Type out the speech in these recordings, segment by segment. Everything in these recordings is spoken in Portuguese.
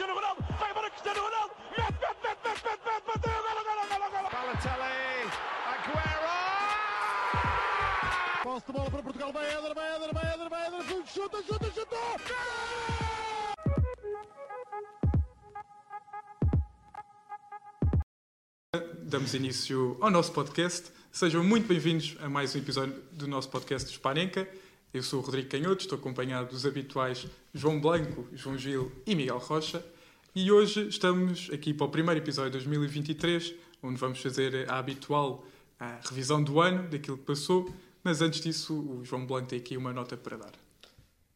Cristiano Ronaldo, vai embora Cristiano Ronaldo, mete, mete, mete, mete, mete, mete, bateu, golo. Balotelli, Aguero! Posse de bola para Portugal, vai Éder, vai Éder, vai Éder, vai Éder, chuta, chuta, chuta! Damos início ao nosso podcast. Sejam muito bem-vindos a mais um episódio do nosso podcast Hispanenca. Eu sou o Rodrigo Canhoto, estou acompanhado dos habituais João Blanco, João Gil e Miguel Rocha. E hoje estamos aqui para o primeiro episódio de 2023, onde vamos fazer a habitual a revisão do ano, daquilo que passou. Mas antes disso, o João Blanco tem aqui uma nota para dar.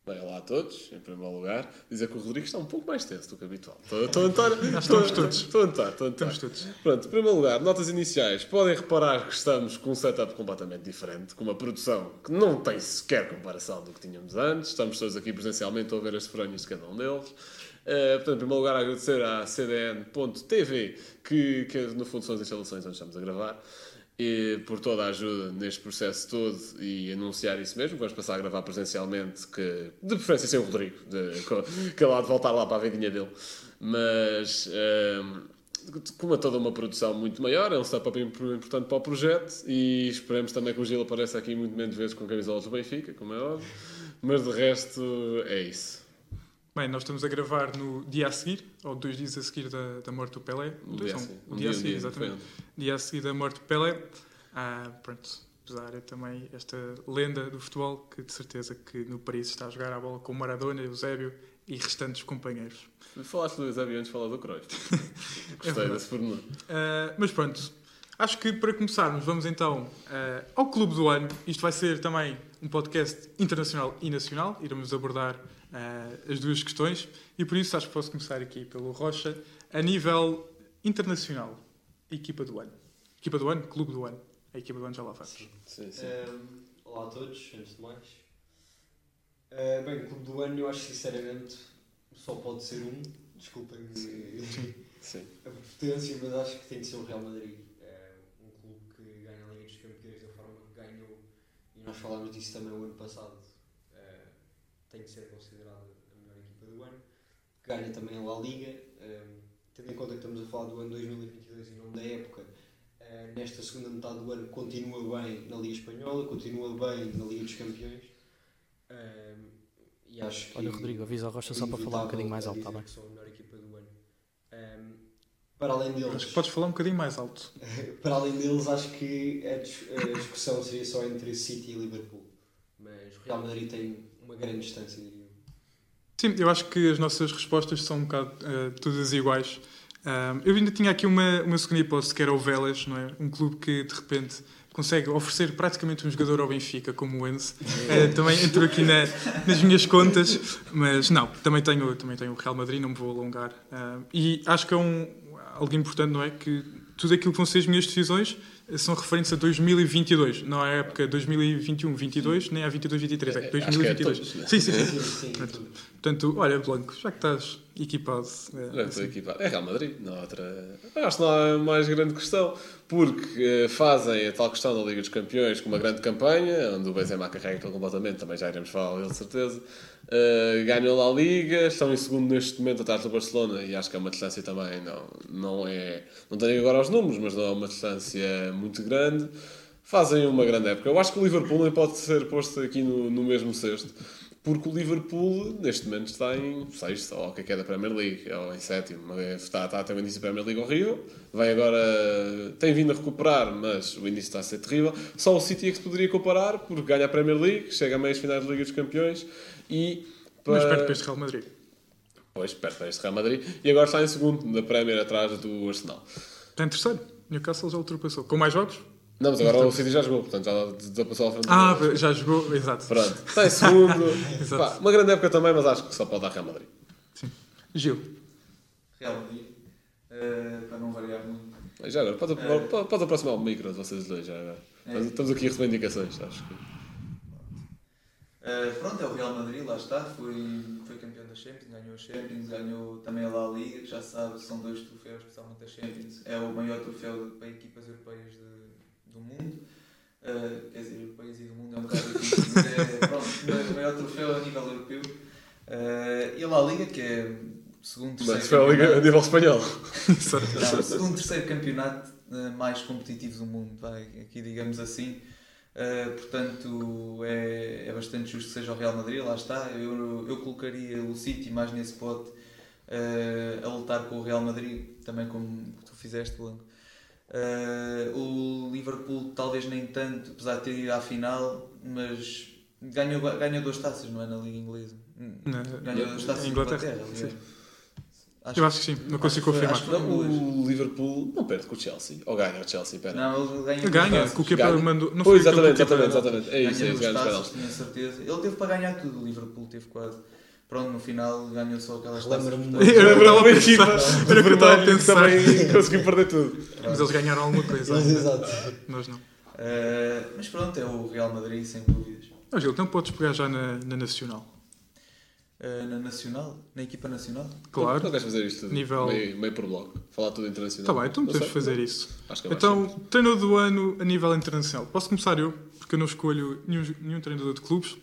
Bem, olá a todos, em primeiro lugar. Dizer que o Rodrigo está um pouco mais tenso do que habitual. Estou, a notar. Estamos todos. Estou a notar, estou a notar. Estamos todos. Pronto, em primeiro lugar, notas iniciais. Podem reparar que estamos com um setup completamente diferente, com uma produção que não tem sequer comparação do que tínhamos antes. Estamos todos aqui presencialmente a ver as franjas de cada um deles. Uh, portanto, em primeiro lugar, agradecer à CDN.tv, que, que no fundo são as instalações onde estamos a gravar e por toda a ajuda neste processo todo e anunciar isso mesmo. Vamos passar a gravar presencialmente, que, de preferência sem o Rodrigo, de, que é lá de voltar lá para a vendinha dele. Mas um, como é toda uma produção muito maior, é um setup importante para o projeto e esperemos também que o Gil apareça aqui muito menos vezes com camisolas do Benfica, como é óbvio. Mas de resto é isso. Bem, nós estamos a gravar no dia a seguir, ou dois dias a seguir da, da morte do Pelé. Um Dois, dia a não, seguir. um Um dia a dia, seguir, exatamente. Dia a seguir da morte do Pelé. Ah, pronto, apesar é também esta lenda do futebol, que de certeza que no Paris está a jogar a bola com Maradona, Eusébio e restantes companheiros. Falaste do Eusébio antes de falar do Cruyff. Gostei verdade. desse pormenor. Uh, mas pronto, acho que para começarmos, vamos então uh, ao Clube do Ano. Isto vai ser também um podcast internacional e nacional. Iremos abordar uh, as duas questões e por isso acho que posso começar aqui pelo Rocha. A nível internacional, a equipa do ano. Equipa do ano, Clube do ano. A equipa do ano já lá vai. Sim, sim. Ehm, olá a todos, antes de mais. Eh, bem, o clube do ano eu acho sinceramente só pode ser um. Desculpem-me sim. a potência, mas acho que tem de ser o Real Madrid. É um clube que ganha a Liga dos Campeões da forma que ganhou, e nós falámos disso também o ano passado. Tem de ser considerada a melhor equipa do ano. Ganha também a La Liga, ehm, tendo em conta que estamos a falar do ano 2022 e não da época. eh, nesta segunda metade do ano continua bem na Liga Espanhola, continua bem na Liga dos Campeões. Ehm, e acho que Olha, Rodrigo, avisa a Rocha só para falar um bocadinho mais alto, está bem? Que são a melhor equipa do ano. Ehm, para além deles, Acho que podes falar um bocadinho mais alto. para além deles, acho que a discussão seria só entre City e Liverpool. Mas o Real Madrid tem uma grande distância, diria eu. Sim, eu acho que as nossas respostas são um bocado eh, todas iguais. Um, eu ainda tinha aqui uma, uma segunda hipótese, que era o Vélez, não é? Um clube que, de repente, consegue oferecer praticamente um jogador ao Benfica, como o Enzo. Eh, também entrou aqui na- nas minhas contas, mas não, também tenho, também tenho o Real Madrid, não me vou alongar. Um, e acho que é um, algo importante, não é? Que tudo aquilo que vão ser as minhas decisões são referentes a 2022, não à época 2021-22, nem à 22-23, é É, acho que é 2022. todos, né? sim, sim, sim. Sim, sim, tudo. Portanto, olha, Blanco, já que estás equipado. Já assim, equipado. É Real Madrid, não há outra. Acho que não há mais grande questão, porque eh, fazem a tal questão da Liga dos Campeões com uma grande campanha, onde o Benzema carrega aquilo completamente, também já iremos falar dele de certeza. Eh, ganham lá a Liga, estão em segundo neste momento atrás do Barcelona e acho que é uma distância também, não, não é. Não tenho agora os números, mas não é uma distância muito grande. Fazem uma grande época. Eu acho que o Liverpool nem pode ser posto aqui no, no mesmo cesto. Porque o Liverpool, neste momento, está em sexto, ou o que é que é da Premier League, ou em sétimo. Está, está a ter um início da Premier League horrível. Vai agora... Tem vindo a recuperar, mas o início está a ser terrível. Só o City é que se poderia comparar, porque ganha a Premier League, chega a meias finais da Liga dos Campeões e... Mas para- perto para este Real Madrid. Pois, perto para este Real Madrid. E agora está em segundo da Premier, atrás do Arsenal. Está em terceiro. Newcastle já ultrapassou. Com mais jogos? Não, mas agora o City já jogou, portanto já desapassou à frente. Ah, do- já jogou. Exato. Pronto, está em segundo. Exato. Pá, uma grande época também, mas acho que só pode dar Real Madrid. Gil. Real Madrid, eh, para não variar muito. Já agora, pode, É. pode, pode aproximar o micro de vocês dois. Já agora. É. Estamos aqui a receber indicações, acho que. Eh, pronto, é o Real Madrid, lá está, foi, foi campeão da Champions, ganhou a Champions, ganhou também a La Liga, que já se sabe, são dois troféus, especialmente a Champions, é o maior troféu para equipas europeias de- do mundo. Eh, quer dizer, europeias e do mundo é um bocado difícil, mas é pronto, o maior troféu a nível europeu. Eh, e a La Liga, que é segundo, Mas terceiro foi a Liga a campeonato. nível espanhol. Não, o segundo, terceiro campeonato eh, mais competitivo do mundo, vai, aqui digamos assim. Eh, portanto, é, é bastante justo que seja o Real Madrid, lá está. Eu, eu colocaria o City mais nesse pote eh, a lutar com o Real Madrid, também como tu fizeste, Blanco. Eh, o Liverpool talvez nem tanto, apesar de ter ido à final, mas ganhou, ganhou duas taças, não é? Na Liga Inglesa. Na- Ganhou duas taças em em Inglaterra, aliás. Eu acho que sim, não consigo acho foi- confirmar. acho que foi- Não, o Liverpool não perde com o Chelsea. Ou ganha o Chelsea, pera. Não, ele ganha Ganha, que o Kepa Ganha. mandou. Não foi exatamente, que o Kepa- exatamente, exatamente. É isso, é ganha isso, ganha os taças, penaltis. tinha certeza. Ele teve para ganhar tudo, o Liverpool teve quase. Pronto, no final ganhou só aquelas taças. Portanto, Era uma equipa Era o que eu estava a pensar. também conseguiu perder tudo. Mas eles ganharam alguma coisa. Mas exato. Nós não. eh, mas pronto, é o Real Madrid, sem dúvidas. Ó Gil, então podes pegar já na, na Nacional. Eh, na Nacional, na equipa nacional. Não Claro. queres fazer isto tudo? Nível- Meio, meio por bloco. Falar tudo internacional. Está bem, então Não podemos fazer isso. Acho que é Então, simples. treinador do ano a nível internacional. Posso começar eu, porque eu não escolho nenhum, nenhum treinador de clubes.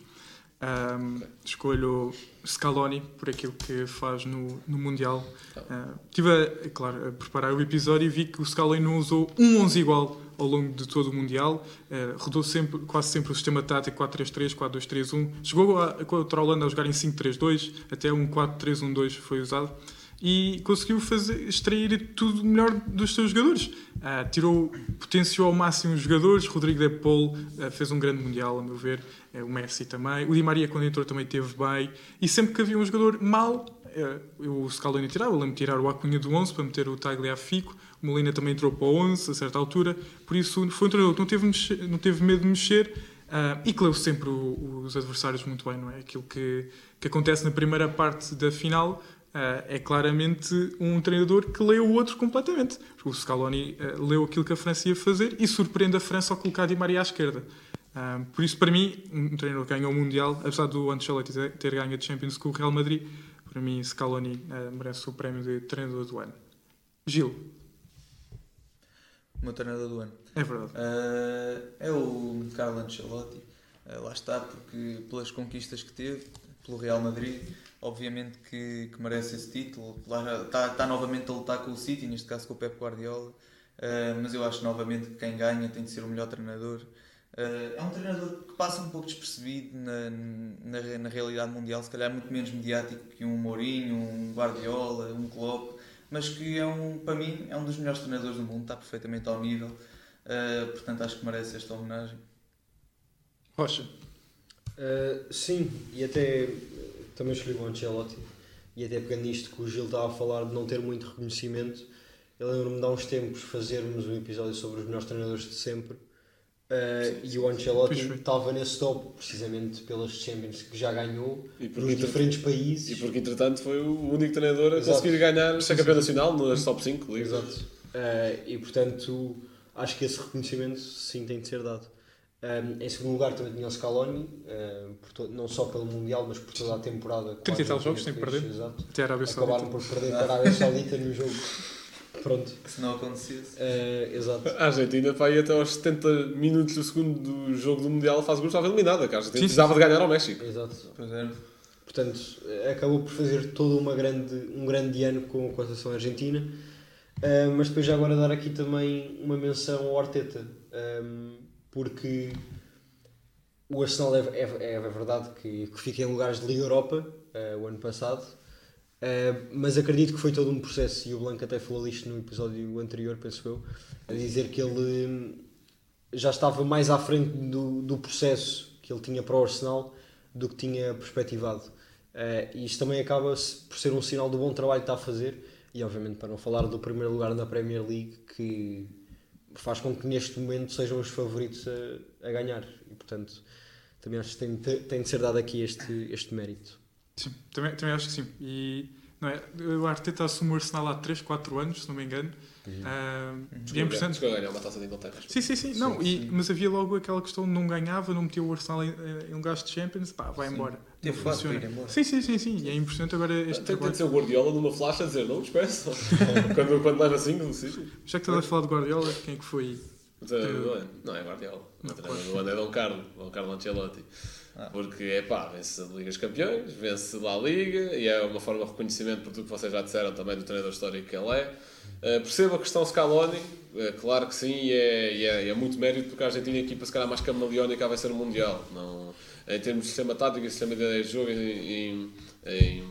Ahm, Escolho Scaloni por aquilo que faz no, no Mundial. Ah, estive, a, é claro, a preparar o episódio e vi que o Scaloni não usou um 11 igual ao longo de todo o Mundial. Ah, rodou sempre, quase sempre o sistema tático 4-3-3, 4-2-3-1. Chegou a, contra a Holanda a jogar em 5-3-2, até um 4-3-1-2 foi usado e conseguiu fazer, extrair tudo melhor dos seus jogadores. Ah, tirou, potenciou ao máximo os jogadores. Rodrigo De Paul ah, fez um grande mundial, a meu ver. Eh, o Messi também. O Di Maria, quando entrou, também teve bem. E sempre que havia um jogador mal, eh, o Scaloni tirava. Eu lembro de tirar o Acunha do 11 para meter o Tagliafico. O Molina também entrou para o 11 a certa altura. Por isso, foi um treinador que não teve, mexe- não teve medo de mexer. ah, e que leu sempre o- os adversários muito bem, não é? Aquilo que, que acontece na primeira parte da final ah, é claramente um treinador que lê o outro completamente. O Scaloni ah, leu aquilo que a França ia fazer e surpreende a França ao colocar Di Maria à esquerda. Ah, por isso, para mim, um treinador que ganhou o Mundial, apesar do Ancelotti ter- ter ganho a Champions com o Real Madrid, para mim, Scaloni merece o prémio de treinador do ano. Gil, O meu treinador do ano. é verdade. É o Carlo Ancelotti. Lá está, porque pelas conquistas que teve, pelo Real Madrid, obviamente que, que merece esse título. Lá está, está novamente a lutar com o City, neste caso com o Pep Guardiola. Eh, mas eu acho novamente que quem ganha tem de ser o melhor treinador. Eh, é um treinador que passa um pouco despercebido na, na, na realidade mundial, se calhar muito menos mediático que um Mourinho, um Guardiola, um Klopp, mas que é um, para mim é um dos melhores treinadores do mundo, está perfeitamente ao nível. Uh, portanto, acho que merece esta homenagem. Rocha, Uh, sim, e até uh, também escolhi o Ancelotti. E até pegando nisto que o Gil estava a falar de não ter muito reconhecimento, eu lembro-me de há uns tempos fazermos um episódio sobre os melhores treinadores de sempre. Uh, e o Ancelotti estava nesse top precisamente pelas Champions que já ganhou E porque, nos entre- diferentes países. e porque, entretanto, foi o único treinador a Exato. conseguir ganhar ser campeão nacional nas top 5 ligas. Exato. Uh, e portanto, acho que esse reconhecimento sim tem de ser dado. Um, em segundo lugar também tinha o Scaloni, uh, por to- não só pelo Mundial, mas por toda a temporada. que 30 e tal jogos sem perder. Exato. até a Arábia Acabaram Saudita. por perder para a Arábia Saudita no jogo. Pronto. Que se não acontecesse. Uh, exato. A Argentina, aí até aos 70 minutos do segundo do jogo do Mundial, a fase de grupos estava eliminada. Que a Argentina precisava de ganhar ao México. Exato. Pois é. Portanto, acabou por fazer todo uma grande, um grande ano com, com a seleção argentina. Uh, mas depois já agora dar aqui também uma menção ao Arteta. Um, porque o Arsenal é, é, é verdade que, que fica em lugares de Liga Europa uh, o ano passado. Uh, mas acredito que foi todo um processo e o Blanco até falou disto no episódio anterior, penso eu, a dizer que ele hum, já estava mais à frente do, do processo que ele tinha para o Arsenal do que tinha perspectivado. Uh, e isto também acaba por ser um sinal do bom trabalho que está a fazer e obviamente para não falar do primeiro lugar na Premier League que faz com que neste momento sejam os favoritos a, a ganhar e portanto também acho que tem, de- tem de ser dado aqui este, este mérito. Sim, também, também acho que sim. E não é, o Arteta assumiu o Arsenal há 3, 4 anos, se não me engano. Ah, e é importante. Chegou a ganhar uma taça de Inglaterra. Sim, sim, sim. Não, e, mas havia logo aquela questão de não ganhava, não metia o Arsenal em, em lugares de Champions, pá, vai embora. Teve Não fácil para ir embora. Sim, sim, sim, sim. E é importante agora este Tem, tem de ser o Guardiola numa flash a dizer, não me despeçam. quando, quando leva 5 do sítio. Já que estás a falar de Guardiola, quem é que foi O do ano? Não, é Guardiola. O treinador do ano é Dom Carlo, Dom Carlo Ancelotti. Porque, é pá, vence a Liga dos Campeões, vence lá a Liga e é uma forma de reconhecimento por tudo que vocês já disseram também do treinador histórico que ele é. Uh, percebo a questão Scaloni, uh, claro que sim, e é, e é, é muito mérito porque a Argentina é a equipa se calhar mais camaleónica vai ser o Mundial. Não, em termos de sistema tático e sistema de ideia de jogo, em, em, em,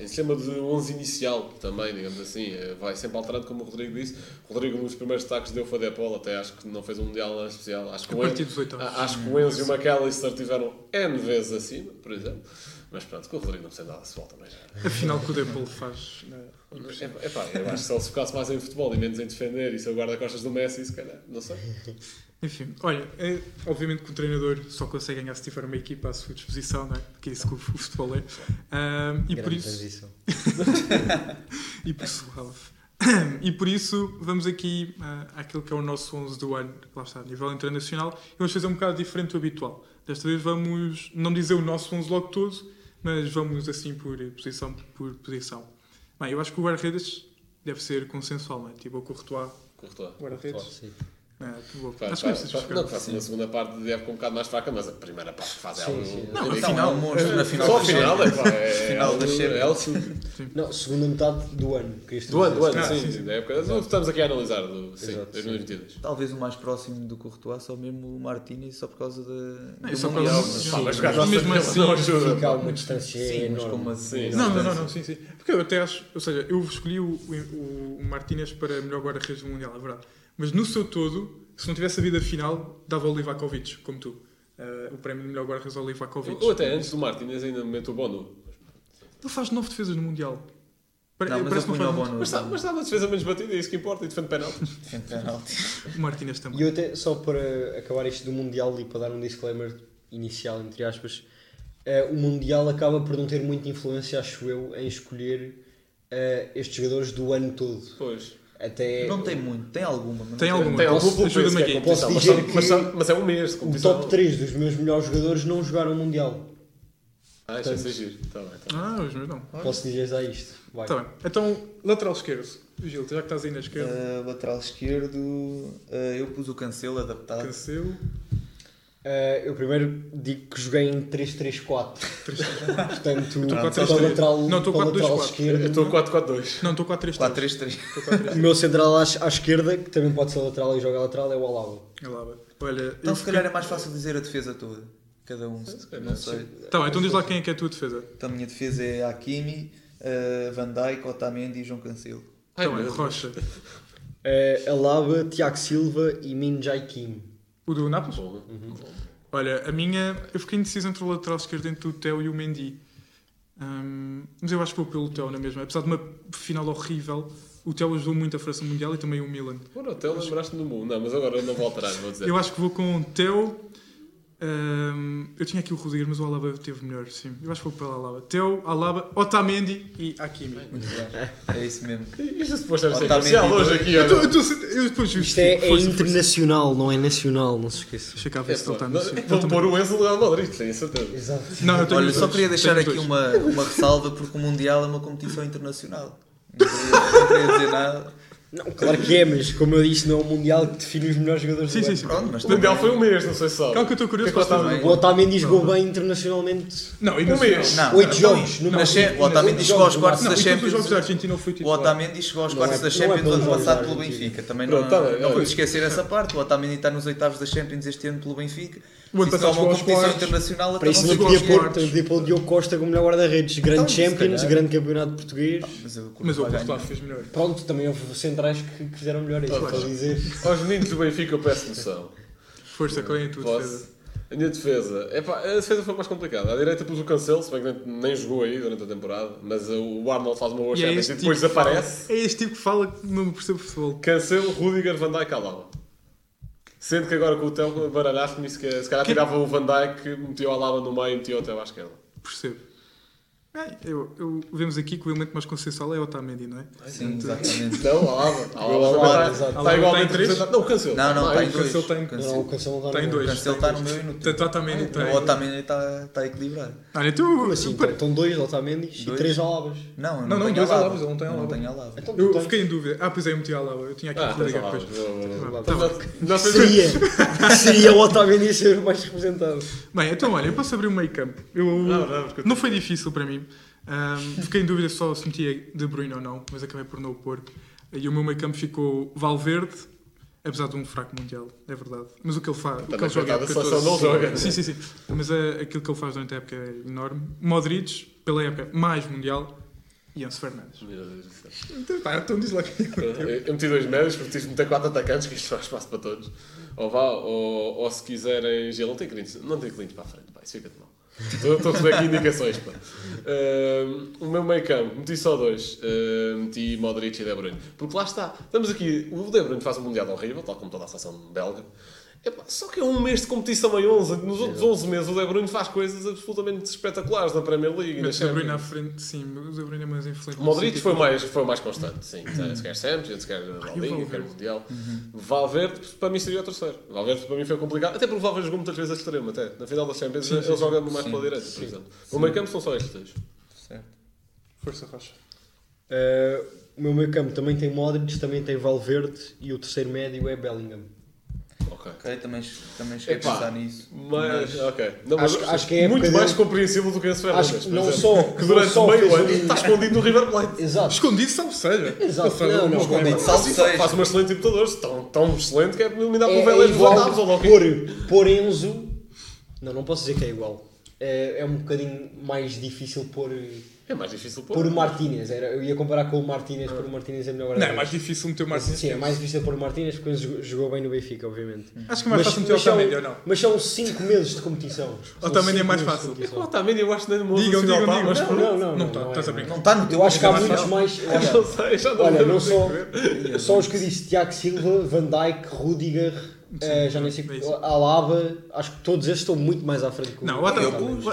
em sistema de 11 inicial também, digamos assim, eh, vai sempre alterando, como o Rodrigo disse. O Rodrigo, nos primeiros destaques, deu foi de Paul, até acho que não fez um Mundial especial. Acho que, o Enzo, a- acho que o Enzo e o McAllister tiveram N vezes acima, por exemplo. Mas pronto, com o Rodrigo não precisa nada se volta, mas já. Afinal, o que o Depol faz. né? É, pá, eu acho que se ele se focasse mais em futebol e menos em defender e ser o guarda-costas do Messi, se calhar, não sei. Enfim, olha, é, obviamente que o treinador só consegue ganhar se tiver uma equipa à sua disposição, não é? Porque é isso que o, o futebol é. Ahm, e por isso. transição. e por suave. E por isso vamos aqui ah, àquilo que é o nosso 11 do ano, lá está, a nível internacional, e vamos fazer um bocado diferente do habitual. Desta vez vamos não dizer o nosso 11 logo todo, mas vamos assim por posição por posição. Bem, eu acho que o guarda-redes deve ser consensual, não é? Tipo o Courtois, Courtois. guarda-redes. Boa. Faz, Acho que não, faz uma segunda parte de época um bocado mais fraca, mas a primeira parte faz é Sim, sim. Não, é um monstro na final Só a final, é pá, é, Final da é Não, segunda metade do ano. querias Do ano, do ano, Ah, sim, sim, sim, da época. Estamos aqui a analisar do sim, Exato, 2022. Talvez o mais próximo do Courtois, só mesmo o Martínez, só por causa da, Não, do só por causa- jogar mesmo assim- não ajuda. Fica a pá. uma distância Sim, mas enorme. como assim? Sim, Não, não, não, sim, sim. Porque eu até acho, ou seja, eu escolhi o Martínez para melhor guarda-redes do Mundial, é verdade. Mas no seu todo, se não tivesse havido a final, dava ao Livakovic, como tu. Eh, o prémio de melhor guarda-redes ao Livakovic. Ou até antes do Martínez ainda meto o Bono. Ele faz nove defesas no Mundial. Não, mas eu parece que punha o faz Bono. Mas está mas está a defesa menos batida, é isso que importa, e defende penalti. Defende penalti. muito. O Martínez também. E eu até, só para acabar isto do Mundial e para dar um disclaimer inicial, entre aspas, eh, o Mundial acaba por não ter muita influência, acho eu, em escolher eh, estes jogadores do ano todo. Pois. Até Não tem muito, tem alguma. mas Tem não alguma. Tem Posso- algum peso ajuda-me aqui. Posso mas, dizer são- que mas, mas é um mês o top 3 dos meus melhores jogadores não jogaram o Mundial. Ah, isso é giro. Tá bem, tá bem. Ah, os meus não. Posso dizer já isto? Vai. Tá bem. Então, lateral esquerdo. Gil, já que estás aí na esquerda. Uh, lateral esquerdo, uh, eu pus o Cancelo adaptado. Cancelo. Eh, eu primeiro digo que joguei em 3-3-4. Portanto, Estou para 4-3-3. o lateral, Não, estou para o lateral 4-2-4. Eu esquerdo. estou 4-4-2. Não, estou 4-3-3. 4-3-3. Estou 4-3-3. O meu central à, à esquerda, que também pode ser lateral e joga lateral, é o Alaba. É vai. Olha, Então se calhar é mais fácil dizer a defesa toda. Cada um, calhar, não sei. Tá bem, então diz lá quem é que é a tua defesa. Então a minha defesa é Hakimi, uh, Van Dijk, Otamendi e João Cancelo. Ai, bem, meu Rocha. Eh, Alaba, Tiago Silva e Min Jae Kim. O do Nápoles? Bom. Olha, a minha. Eu fiquei indeciso entre o lateral esquerdo entre o Theo e o Mendy. Hum, mas eu acho que vou pelo Theo na mesma. Apesar de uma final horrível, o Theo ajudou muito a França Mundial e também o Milan. Bom, até lembraste-me do mundo. Não, mas agora eu não vou alterar, vou dizer. Eu acho que vou com o Theo. Hum, eu tinha aqui o Rudiger, mas o Alaba teve melhor, sim. Eu acho que vou pelo Alaba. Theo, Alaba, Otamendi e Hakimi. É isso mesmo. Isto depois deve ser Otamendi parcial hoje aqui, Eu, eu, tô- eu depois Isto é, é internacional, não é nacional, não se esqueça. Deixa cá ver É, se ele está Vão também- pôr o Enzo Real Madrid, tenho certeza. Exato. Não, eu tenho Olha, só queria deixar aqui uma, uma ressalva porque o Mundial é uma competição internacional. Não queria, não queria dizer nada. Não, claro que é, mas como eu disse, não é o Mundial que define os melhores jogadores Sim, do sim, sim. Pronto, mas O Mundial foi um mês, não sei se sabe. Calma que eu estou curioso é para o saber. O Otamendi jogou bem internacionalmente. Não, e Um no mês. Não, Oito não, jogos, não, no mas máximo. o Otamendi Oito chegou aos jogos, quartos no da Não, em todos os jogos da Champions. Argentina ele foi O titular. Otamendi chegou aos Não quartos é- da não é Champions pelos ano passado pelo Argentina. Benfica. Também Pronto, não, tá bem, não olha. vamos esquecer essa parte. O Otamendi está nos oitavos da Champions este ano pelo Benfica. O ano Se isso é passado uma chegou aos competição quartos. internacional, Para isso não não chegou podia aos pôr, quartos. podia pôr o Diogo Costa como melhor guarda-redes. Grande Então, se Champions, calhar. grande campeonato português. Mas o Mas o Courtois ganhar. fez melhor. Pronto, também houve centrais que que fizeram melhor isso, estou a dizer. Aos meninos do Benfica eu peço noção. Força, qual é a tua defesa? Posso? A minha defesa. Epá, a defesa foi mais complicada. À direita pus o Cancelo, se bem que nem, jogou aí durante a temporada. Mas o Arnold faz uma boa E é e depois tipo que fala- desaparece. É este tipo que fala que não percebe futebol. Cancelo, Rudiger, Van Dijk, Alaba. Sendo que agora com o Theo baralhaste-me, se calhar se calhar tirava o Van Dijk, metia o Alaba no meio e metia o Theo à esquerda. Percebo. É, eu, eu- vemos aqui que o elemento mais consensual é o Otamendi, não é? Sim, exatamente. Não, Alaba. Alaba, está igualmente está em três? representado. Não, cancelo. Não, não, Ah, está é em que dois. Cancelo tem- Não, o Cancelo. Não está Tem no- dois. Cancelo está no meu e no teu. Portanto, o Otamendi tem. O Otamendi está está equilibrado. Olha, tu. Como assim? Então, estão dois Otamendi e três Alabas. Não, Não, não, dois Alaba. Alabas, ele não tem Alaba. Então, tu Eu tens. fiquei em dúvida. Ah, pois é, eu meti a Alaba. Eu tinha aqui Ah, o Rudiger Alaba. depois. Tá. Nós Seria, seria o Otamendi a ser mais representado. Bem, então olha, eu posso abrir o meio campo. Não, não, não foi difícil para mim. Ahm, fiquei em dúvida só se metia De Bruyne ou não, mas acabei por não o pôr. E o meu meio campo ficou Valverde, apesar de um fraco mundial, é verdade. Mas o que ele faz, o que ele joga época a toda- não joga. Sim, sim, sim. Mas eh, aquilo que ele faz durante a época é enorme. Modric, pela época mais mundial, e Enzo Fernandes. Meu Deus do céu. Então, pá, então diz lá quem Eu eu meti dois médios porque tive de meter quatro atacantes, que isto faz espaço para todos. Ou vá, ou, ou se quiserem. Gil, não tem clientes, não tem clientes para a frente, pá, isso fica-te mal. Estou a receber aqui indicações, pá. Ahm, o meu meio campo, meti só dois. Ahm, meti Modric e De Bruyne. Porque lá está, estamos aqui. O De Bruyne faz um mundial horrível, tal como toda a seleção belga. Só que é um mês de competição em 11. Nos outros 11 meses o De Bruyne faz coisas absolutamente espetaculares na Premier League. na Mas De Bruyne à frente, sim, o De Bruyne é mais influente. O Modric foi mais, foi mais constante, sim. Se quer Champions, se quer o Liga, quer Valverde? Mundial. Valverde, para mim, seria o terceiro. Valverde, para mim, foi complicado. Até porque o Valverde jogou muitas vezes a extremo, até. Na final da Champions, Sim, ele sim, joga mais sim. pela direita, por exemplo. No meio campo são só estes dois. Certo. Força Rocha. Uh, o meu meio campo também tem Modric, também tem Valverde e o terceiro médio é Bellingham. Ok. Ok, também, também cheguei a Epá, pensar nisso. Mas, ok. Não, mas Acho- acho que é a muito mais dele- compreensível do que esse Fernandes. Acho que por não exemplo. só- Que não durante só meio ano um- está escondido no River Plate. Exato. Escondido, salve seja. Exato. Não, um não, bom escondido, Sim, seja. Faz uma excelente Libertadores, tão, tão excelente que é eliminado É, pelo é Vélez igual oitavos ou logo. por, por Enzo. Não, não posso dizer que é igual. É, é um bocadinho mais difícil por, É mais difícil pôr. por Martínez. Era, eu ia comparar com o Martínez, por o Martínez é melhor Não, é mais difícil meter o Martins. Sim, é mais difícil por Martínez porque o jogou- bem no Benfica, obviamente. Acho que é mais fácil meter o Otamendi ou não? mas são 5 meses de competição. São Otamendi é mais fácil. competição. O Otamendi eu acho que no mundo Digam, digam, digam. Não, não, não. Não não, tá, não é, estás a não é. brincar. Não está no teu Eu acho que há muitos mais. Não sei, já não olha, não só, só os que eu disse: Tiago Silva, Van Dijk, Rudiger, eh, já nem sei, é. Alaba. Acho que todos estes estão muito mais à frente que o Não, o Otamendi.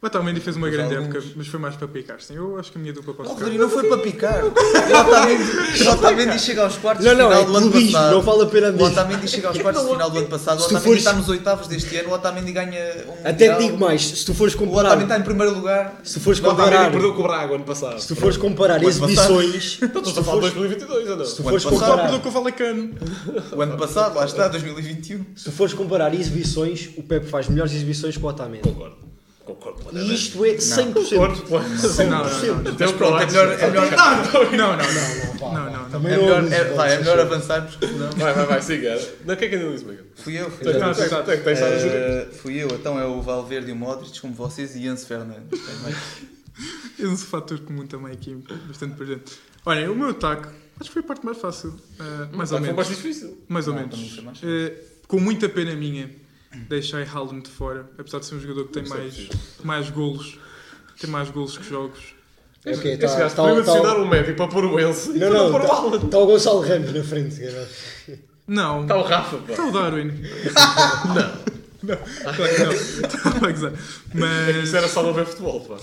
O- o Otamendi fez uma Mas grande alguns- época, mas foi mais para picar. Sim, eu acho que a minha dupla pode Não. Rodrigo, não foi para picar. O Otamendi, o chega aos quartos Não, de não, final é do ano passado. não vale a pena O dizer. Otamendi chega aos quartos de final do ano passado. O Otamendi fores- está nos oitavos deste ano. O Otamendi ganha um Até te mundial. digo mais: se tu fores O Otamendi comparar, está em primeiro lugar. se tu fores O Otamendi comparar, perdeu com o Braga ano passado. se tu fores comparar O ano passado. exibições, Então estou a falar de 2022 ou não? se tu O fores O comparar, perdeu com o Valecano. O ano passado, lá está, 2021. se tu fores comparar exibições, o Pepe faz melhores exibições que o Otamendi. Concordo. Concordo. E isto é 100%. Concordo. Não, não, não. Então, Pronto, é melhor. É melhor, Não, não, não. Não, não, não. É não melhor, é, vai, é melhor avançarmos, porque senão. Vai, vai, vai, siga. Não, quem é que ainda disse, Miguel? Fui eu. A gerir. Eh, fui eu, então é o Valverde e o Modric, como vocês, e Enzo Fernandes. Esse fator comum também aqui, bastante presente. Olha, o meu ataque, acho que foi a parte mais fácil. Uh, mais ou Foi menos. mais difícil. Mais ou Não, menos. foi Eh, com muita pena minha, deixei Haaland de fora, apesar de ser um jogador que tem é mais, mais golos, tem mais golos que jogos. É ok, Este tá- gajo tá- preferiu tá- adicionar um médico para pôr o Enzo e Não, para não, pôr o Alan. está o Gonçalo Ramos na frente. cara. Não, Está o Rafa, pá. está o Darwin. Não. Não. Claro que não. Mas, Isso era só não ver futebol, pá.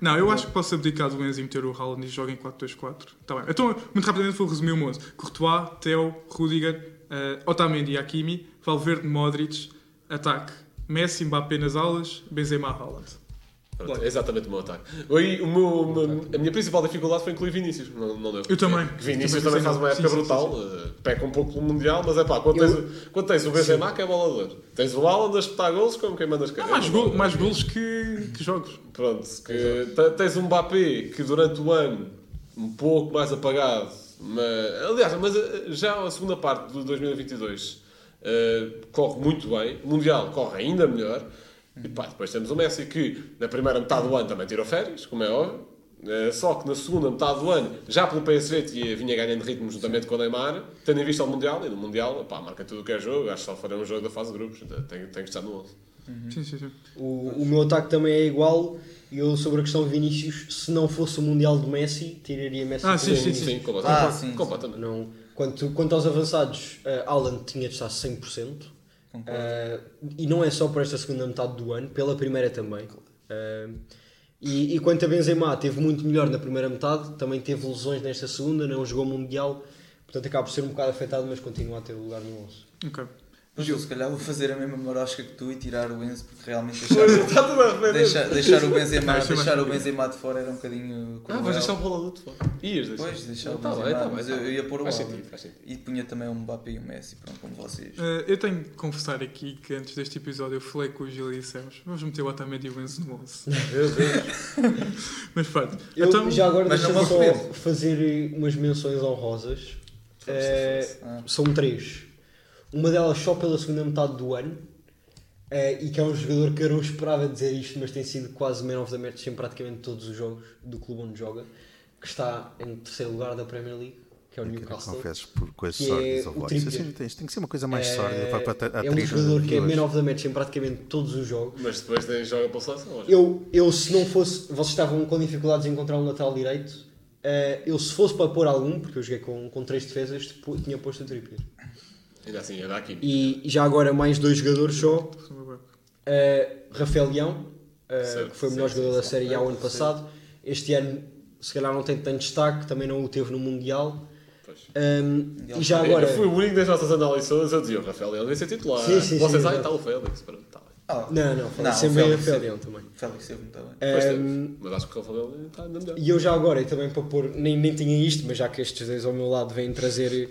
não, eu acho que posso abdicar do Enzo e meter o Haaland e joga em 4-2-4. Tá bem. Então, muito rapidamente vou resumir o meu 11. Courtois, Theo, Rudiger, eh, Otamendi e Hakimi, Valverde, Modric, ataque. Messi, Mbappé nas aulas, Benzema, Haaland. Pronto, é exatamente o meu ataque. Aí, o meu, o meu- a minha principal dificuldade foi incluir Vinícius. Não, não deu. Eu também. Vinícius Também também faz uma época. Sim, sim, brutal. eh, Peca um pouco pelo Mundial, mas é pá, quando, Eu- tens, quando tens o Benzema que é bolador. Tens o Alan a espetar golos como quem manda as Há mais, gol, mais golos que, que jogos. Pronto, que te- tens um Mbappé que durante o ano um pouco mais apagado, mas, aliás, mas eh, já a segunda parte de 2022 eh, corre muito bem, o Mundial corre ainda melhor, e pá, depois temos o Messi que na primeira metade do ano também tirou férias, como é óbvio, eh, só que na segunda metade do ano, já pelo PSG, tinha- vinha ganhando ritmo juntamente com o Neymar, tendo em vista o Mundial, e no Mundial, pá, marca tudo o que é jogo, acho que só fará um jogo da fase de grupos, então tem, tem que estar no 11. Sim, sim, sim. O, o meu ataque também é igual. Eu, sobre a questão de Vinícius, se não fosse o Mundial de Messi, tiraria Messi. Ah, por sim, ele. sim, Sim, completamente. Ah, sim, sim. completamente. Não, quanto, quanto aos avançados, uh, Alan tinha de estar 100%. Concordo. Uh, e não é só por esta segunda metade do ano, pela primeira também. Uh, E, e quanto a Benzema, teve muito melhor na primeira metade, também teve lesões nesta segunda, não jogou Mundial, portanto acaba por ser um bocado afetado, mas continua a ter lugar no 11. Ok. Mas eu se calhar vou fazer a mesma marosca que tu e tirar o Enzo porque realmente Pois, deixar, arrepender. deixar, deixar o Benzema, deixar o Benzema de fora era um bocadinho Ah, vais deixar o bola de fora. Ias deixar. Pois, deixar o Tá Benzema, bem, tá mas tá eu, bem. eu ia pôr o Faz Alba. sentido, faz sentido. E punha também o Mbappé e o Messi, pronto, como vocês. Eh, eu tenho que confessar aqui que antes deste episódio eu falei com o Gil e dissemos vamos meter o Otamendi e o Enzo no 11. Mas pronto. Eu, então, já agora deixa-me me só fazer umas menções honrosas. Ah. são três. Uma delas só pela segunda metade do ano. eh, e que é um jogador que eu não esperava dizer isto, mas tem sido quase man of the match em praticamente todos os jogos do clube onde joga. Que está em terceiro lugar da Premier League, que é o Newcastle. Confesses por coisas sórdidas é ou o votos. Trippier. Assim, tem, tem que ser uma coisa mais Eh, sórdida. Para a, a é um jogador que é man of the match em praticamente todos os jogos. Mas depois tem joga para a seleção. hoje. Eu, eu, se não fosse. Vocês estavam com dificuldades em encontrar um lateral direito. eh, eu, se fosse para pôr algum, porque eu joguei com, com três defesas, pô- tinha posto o Trippier. Ainda assim, é daqui. E já agora mais dois jogadores só. eh, Rafael Leão, Certo, que foi o melhor sim, jogador sim, da Série A o ano passado. Este ano, se calhar, não tem tanto destaque, também não o teve no Mundial. Pois. Um, e já Eu- agora. Eu fui o único das nossas análises todas a dizer o Rafael Leão devia ser titular. Sim, sim, Vocês, sim, ah, está o Félix. Pronto. Ah, Não, não, sempre Félix Rafael teve- Leão também. Félix esteve muito bem. Pois Um, teve. Mas acho que o Rafael está ainda melhor. E eu já agora, e também para pôr, nem, nem tinha isto, mas já que estes dois ao meu lado vêm trazer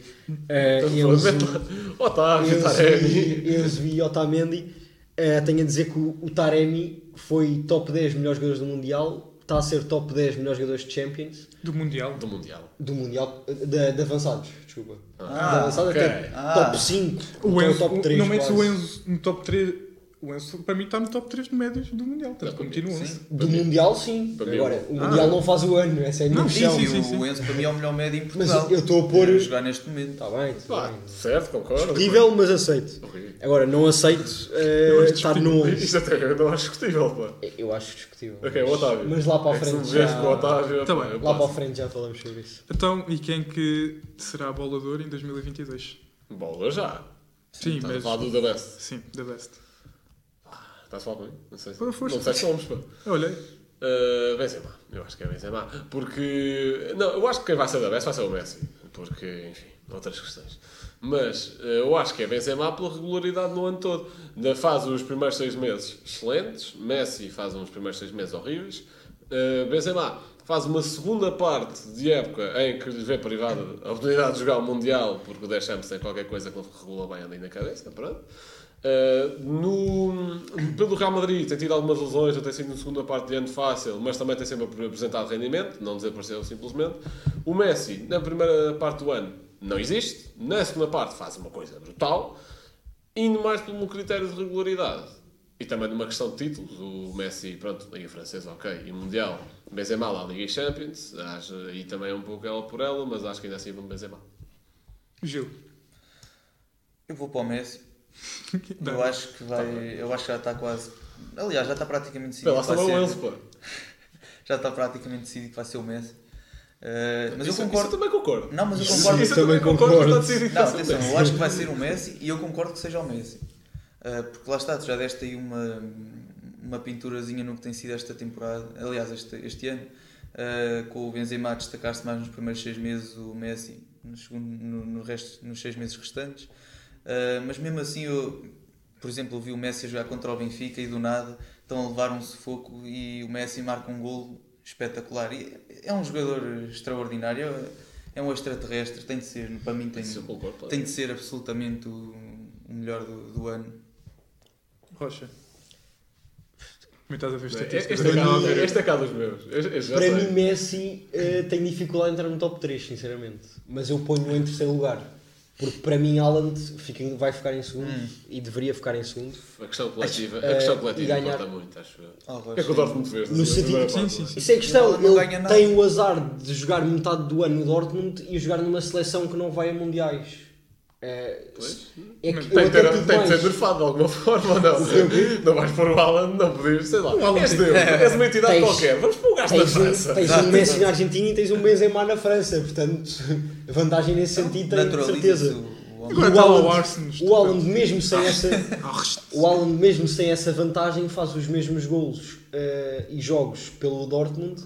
Otávio, Enzo, Taremi. e- Enzo e Otamendi, eh, tenho a dizer que o, o Taremi foi top 10 melhores jogadores do Mundial, está a ser top 10 melhores jogadores de Champions, do Mundial. Do Mundial. do Mundial, de, de avançados, desculpa. Ah, de avançados ok. até Ah. top 5, O Enzo, top 3 não metes o. Enzo no top 3. O Enzo, para mim, está no top 3 de médios do Mundial. Sim. 11. Do Mundial sim, Para agora o- o Mundial não faz o ano, essa é a minha Não, sim, questão. Sim, sim, o, sim. o Enzo para mim é o melhor médio em Mas Portugal. eu estou a pôr- A jogar neste momento. Está bem, está Pá, bem. certo, concordo. Discutível, mas aceito. Horrível. Agora, não aceito eh, estar no 11. Isto até eu não acho discutível, pá. Eu acho discutível. Ok, mas- o Otávio. Mas lá para a É se frente me vês já... com o Otávio, Tá bem. Lá para a frente já falamos sobre isso. Então, e quem que será bolador em 2022? Bola já. Sim, a mas. falar do The Best. Sim, the best. Estás a falar comigo? Não sei se. Não sei se somos, pá. Olha, Uh, Benzema, eu acho que é Benzema, porque não, eu acho que quem vai ser da Best vai ser o Messi, porque enfim, outras questões. Mas uh, eu acho que é Benzema pela regularidade no ano todo. Ainda faz os primeiros seis meses excelentes, Messi faz uns primeiros seis meses horríveis, uh, Benzema faz uma segunda parte de época em que lhe vê privada a oportunidade de jogar o Mundial, porque o Deschamps tem qualquer coisa que ele regula bem ali na cabeça, pronto. Uh, no, pelo Real Madrid tem tido algumas lesões, não tem sido na segunda parte de ano fácil, mas também tem sempre apresentado rendimento, não desapareceu simplesmente. O Messi, na primeira parte do ano, não existe, na segunda parte faz uma coisa brutal, indo mais por um critério de regularidade e também numa questão de títulos. O Messi, pronto, Liga Francesa, ok, e Mundial, Benzema lá, Liga e Champions, acho, e também um pouco ela por ela, mas acho que ainda assim vamos Benzema. Gil. Eu vou para o Messi. Dá. Eu acho que vai. Eu acho que já está quase. Aliás, já está praticamente decidido. que vai ser- Enzo, pá. Já está praticamente decidido que vai ser o Messi. Uh, mas Isso- eu concordo. Isso também concordo. Não, mas eu Isso- concordo. isso eu Também concordo. concordo. está decidido que Não, atenção, eu acho que vai ser o Messi e eu concordo que seja o Messi. Uh, porque lá está, tu já deste aí uma, uma pinturazinha no que tem sido esta temporada, aliás, este, este ano, uh, com o Benzema a destacar-se mais nos primeiros seis meses, o Messi no, segundo, no, no resto, nos seis meses restantes. Uh, mas mesmo assim, eu, por exemplo, eu vi o Messi a jogar contra o Benfica e do nada estão a levar um sufoco e o Messi marca um golo espetacular. E é um jogador extraordinário, é- é um extraterrestre, tem de ser, para mim tem, tem de ser absolutamente o, o melhor do, do ano. Rocha. Como estás a ver Este estatísticas? este é cá, é dos meus. Este- este já Para sei. mim, Messi eh, tem dificuldade em entrar no top 3, sinceramente. Mas eu ponho-o em terceiro lugar. Porque para mim, Haaland fica, vai ficar em segundo Hum. e deveria ficar em segundo. A questão coletiva, a Eh, questão e coletiva ganhar- importa muito, acho eu. Que é que o Dortmund fez? No sentido- primeira sim, parte? sim, sim. Isso é a questão. Não- não Ele tem o azar de jogar metade do ano no Dortmund e jogar numa seleção que não vai a mundiais. É, Pois. é que Tem que, ter, que ser nerfado de alguma forma, ou não? Não vais pôr o Alan, não podias, sei lá. Alan És tem- Deus, és uma entidade Tens- qualquer. Vamos pôr o gajo na Tens, um, França. tens um Messi na Argentina e tens um Benzema na França. Portanto, vantagem nesse sentido tem de certeza. o- o Agora o o Haaland- Arsenal. o Haaland mesmo sem essa o Haaland mesmo sem essa vantagem faz os mesmos golos eh, e jogos pelo Dortmund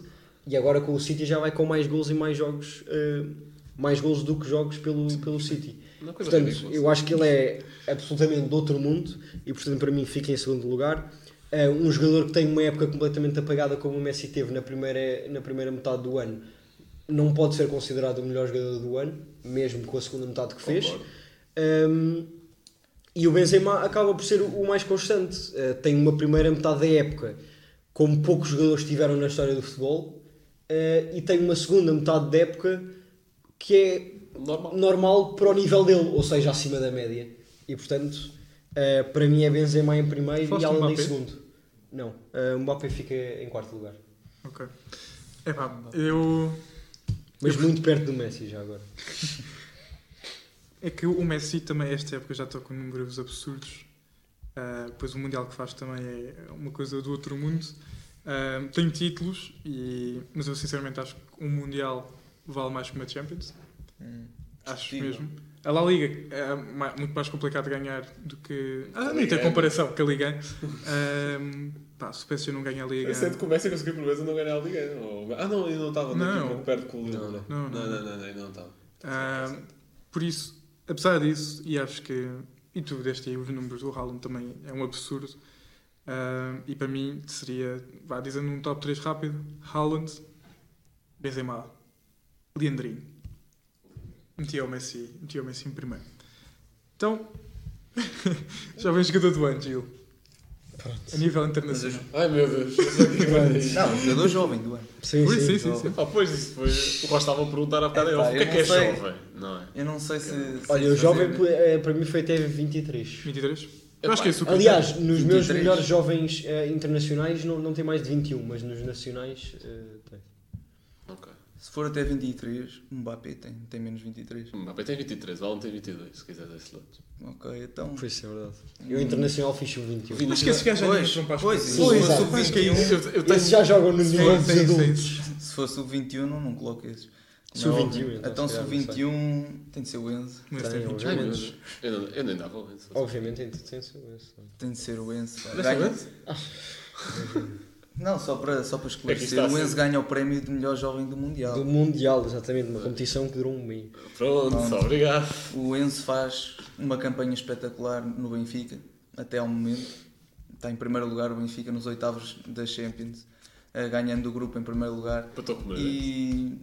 e agora com o City já vai com mais golos e mais jogos eh, mais golos do que jogos pelo, pelo City portanto ridícula. eu acho que ele é absolutamente de outro mundo e portanto para mim fica em segundo lugar Eh, um jogador que tem uma época completamente apagada como o Messi teve na primeira, na primeira metade do ano não pode ser considerado o melhor jogador do ano mesmo com a segunda metade que fez um, e o Benzema acaba por ser o o mais constante. Uh, tem uma primeira metade da época como poucos jogadores tiveram na história do futebol uh, e tem uma segunda metade da época que é Normal. normal para o nível dele, ou seja, acima da média. E portanto, uh, para mim é Benzema em primeiro Falaste e Haaland em segundo. Não, uh, o Mbappé fica em quarto lugar. Ok. Epá, eu. Mas muito perto do Messi já agora. É que o Messi também, esta época, já está com números absurdos. Ah, pois o Mundial que faz também é uma coisa do outro mundo. Ah, tem títulos, e... mas eu sinceramente acho que um Mundial vale mais que uma Champions. Hum, Acho mesmo. A La Liga é muito mais complicado de ganhar do que. Ah, nem tem Liga. comparação com a Liga. Ah, pá, se o PSG não ganha a Liga. Eu que o Messi conseguiu por vezes não ganhar a Liga. Ou- Ah, não, ainda não estava Não. muito perto com o Lille. Não, não. Não, Não, não. não, não, não, não estava. Ah, por isso, apesar disso, e acho que. E tu deste aí os números do Haaland também é um absurdo. Ah, e para mim seria, vá dizendo um top 3 rápido: Haaland, Benzema, Leandrinho. Metia o Messi, metia o Messi em primeiro. Então, já vem jogador do ano, Gil. A nível internacional. Ai meu Deus. Não, jogador jovem do ano. Sim, Sim, sim. sim, sim. Ah, pois isso foi. O Rocha estava a perguntar há bocado off. O que é que é sei. jovem? Não é? Eu não sei se. se Olha, o fazer- jovem eh, para mim foi até 23. 23? Eu acho que é super. Aliás, nos meus 23. melhores jovens eh, internacionais não, não tem mais de 21, mas nos nacionais eh, tem. Se for até 23, o Mbappé tem, tem menos 23. O Mbappé tem 23, o Alan tem 22, se quiser desse lado. Ok, então. Foi isso, é verdade. Eu internacional fiz o 21. Acho que esses gajos já Pois, entram para as pois, Pois, fosse exato. o Acho que é 21, isso. Eu, eu tenho. Esses já jogam no nível dos sim, sim. adultos. se fosse o 21, não coloco esses. Se o Não, 21, então, Então, o calhar, não 21 tem de ser o Enzo. Mas Tem, tem 21 Ai, meu anos. Deus. Eu, não, eu nem dava o Enzo. Obviamente tem tem esse- esse- Tem de ser o Enzo. Dessa Ganha- vez? Não, só para, só para É que esclarecer, o ser- Enzo ganha o prémio de melhor jovem do Mundial. Do Mundial, exatamente, uma competição que durou um mês. Pronto, Pronto. obrigado. O Enzo faz uma campanha espetacular no Benfica, até ao momento. Está em primeiro lugar o Benfica nos oitavos da Champions, eh, ganhando o grupo em primeiro lugar. Para estou. E.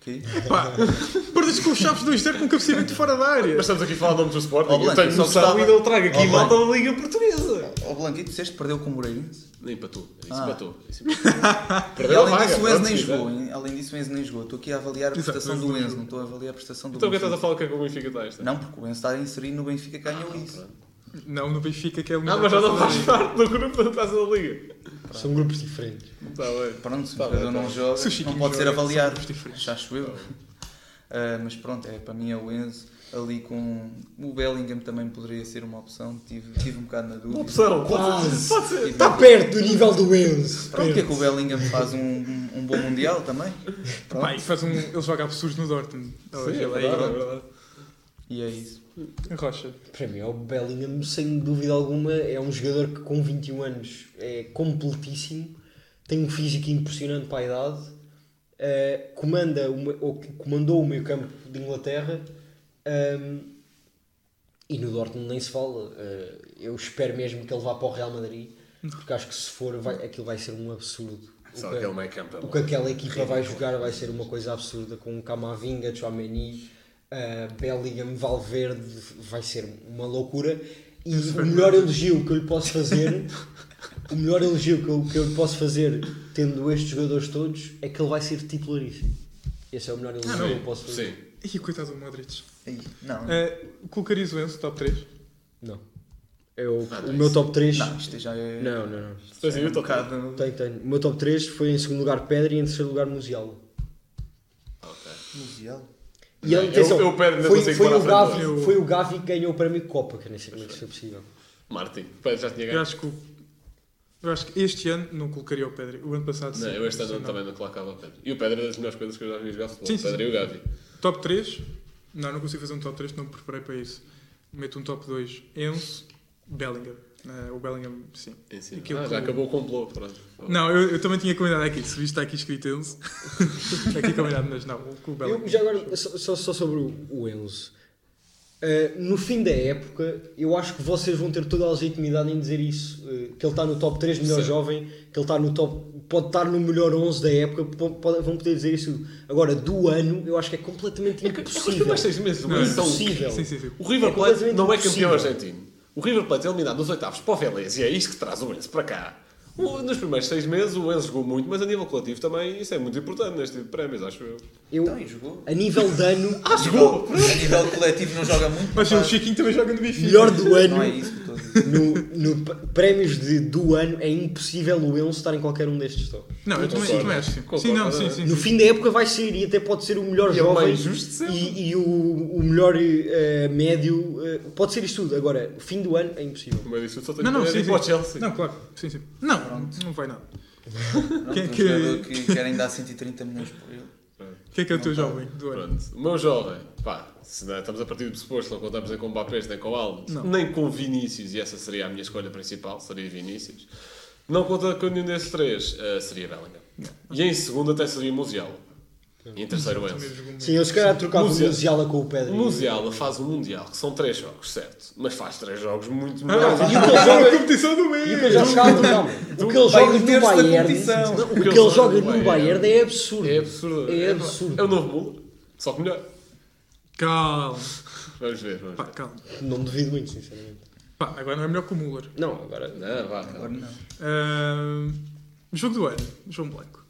Quê? Pá, perdeste com os chaves do Inter com um cabeceamento fora da área. Mas estamos aqui a falar de nomes do Sporting. Ó, eu Blanco, tenho só noção gostava- e ele traga aqui Ó, malta Blanco. da Liga Portuguesa. O Blanquito, disseste que perdeu com o Moreirense? Nem para tu. Isso Ah. tu. Isso E Perdeu a além disso, o Enzo nem jogou. hein? Além disso, o Enzo nem jogou. Estou aqui a avaliar a prestação o do Enzo, não estou a avaliar a prestação do Então o que é que estás a Benfica. falar que é que o Benfica está esta? Não, porque o Enzo está inserido no Benfica ganhou isso. Não, no Benfica que é o Ah, mas já não faz parte do grupo da Taça da Liga. São grupos diferentes. Está bem. Pronto, se o Tá jogador bem, não tá joga, o não pode ser avaliado. Já acho eu. Ah, mas pronto, é, para mim é o Enzo. Ali com o Bellingham também poderia ser uma opção. Tive, tive um bocado na dúvida. Opção. Quase. Pode ser. Tive- Está perto do nível do Enzo. Pronto, o que é que o Bellingham faz um, um, um bom Mundial também? Pronto. E faz um, ele joga absurdos no Dortmund. Sim, é verdade, é aí. verdade. E é isso. Rocha. Para mim, é o Bellingham, sem dúvida alguma, é um jogador que com 21 anos é completíssimo, tem um físico impressionante para a idade, eh, comanda o me- ou que comandou o meio campo de Inglaterra ehm, e no Dortmund nem se fala. Eh, eu espero mesmo que ele vá para o Real Madrid, porque acho que se for, vai, aquilo vai ser um absurdo. O Só que- aquele meio campo. é o que aquela equipa vai jogar vai ser uma coisa absurda com Camavinga, Chouameni, uh, Bellingham, Valverde, vai ser uma loucura. E o melhor elogio que eu lhe posso fazer, o melhor elogio que eu, que eu lhe posso fazer tendo estes jogadores todos é que ele vai ser titularíssimo. Esse é o melhor elogio não. que eu posso fazer. Sim. Ih, coitado do Modric. Aí, não, Uh, colocarias o Enzo top 3? Não. Eu, Ah, o não, meu top 3. não, isto já é. Não, não, não. Aí é o um toque. bocado. Tenho, tenho. O meu top 3 foi em segundo lugar Pedri e em terceiro lugar Musiala. Ok. Mundial. E Não, ele, atenção, eu- eu Pedri ainda foi, consigo foi, pôr à o frente Gavi, dele. foi o Gavi que ganhou o prémio Copa, que eu nem sei como é que isso foi possível. Martin. Pedro já tinha Eu ganho. acho que o- eu acho que este ano não colocaria o Pedri. O ano passado Não, sim. eu este ano Sim, não. também não colocava o Pedro. E o Pedro é das melhores coisas que eu já vi jogar futebol. Sim, O Pedro sim. e o Gavi. Top 3? Não, não consigo fazer um top 3, não me preparei para isso. meto um top 2 Enzo, Bellingham. Eh, o Bellingham, sim. Cima. Aquilo Ah, já o- acabou o complô. Pronto. Não, eu, eu também tinha combinado aqui. Se viste está aqui escrito Enzo. aqui combinado, mas não. O, o Bellingham. Eu, já agora, só, só- sobre o Enzo. Uh, no fim da época, eu acho que vocês vão ter toda a legitimidade em dizer isso. uh, que ele está no top 3 melhor Sim. jovem, que ele está no top. pode estar no melhor 11 da época, po- pode- vão poder dizer isso. Agora, do ano, eu acho que é completamente Os impossível. primeiros seis meses Não, é impossível. Sim, sim, sim. O River É Plate não é campeão impossível. argentino. O River Plate é eliminado nos oitavos para o Vélez e é isto que traz o Enzo para cá. Nos primeiros seis meses o Enzo jogou muito, mas a nível coletivo também isso é muito importante neste tipo de prémios, acho eu. Eu, Então, e jogou. a nível de ano, Ah, jogou! A nível coletivo não joga muito. Mas o Chiquinho também joga no Benfica. melhor do ano, Não é isso no, no prémios de, do ano, é impossível o Enzo estar em qualquer um destes tops. Não, eu também, também acho sim. Não, sim, sim. No fim da época vai ser e até pode ser o melhor E é jovem sempre. e, e o, o melhor eh, médio. eh, pode ser isto tudo. Agora, fim do ano é impossível. Disse, eu só tenho Não, não, sim, ir sim. Chelsea. Não, claro. Sim, sim. Não, não vai nada. Pronto, Quem- que- jogador que querem dar 130 milhões por ele. O que é que é o teu jovem do ano? Pronto. O meu jovem, pá, se não, estamos a partir do suposto, não contamos nem com Mbappé, nem com Alves, Não. nem com Vinícius, e essa seria a minha escolha principal, seria Vinícius. Não conta com nenhum desses três, eh, seria Bellingham. E em segundo até seria Musiala. E em terceiro Enzo. Sim, eu se calhar trocava o Musiala. Musiala com o Pedro. O Musiala faz um Mundial, que são três jogos, certo? Mas faz três jogos muito Ah, melhores. E o que ele joga, competição do e o que ele joga, calma, calma. O que ele joga um no Bayern, o que ele joga no Bayern é absurdo. É absurdo. É absurdo. É o novo Muller, só que melhor. Calma. Vamos ver, vamos Pá, ver. calma. Não duvido muito, sinceramente. Pá, agora não é melhor que o Muller. Não, agora. Não, vá, Agora calma. não. Ah, jogo do ano, João Blanco.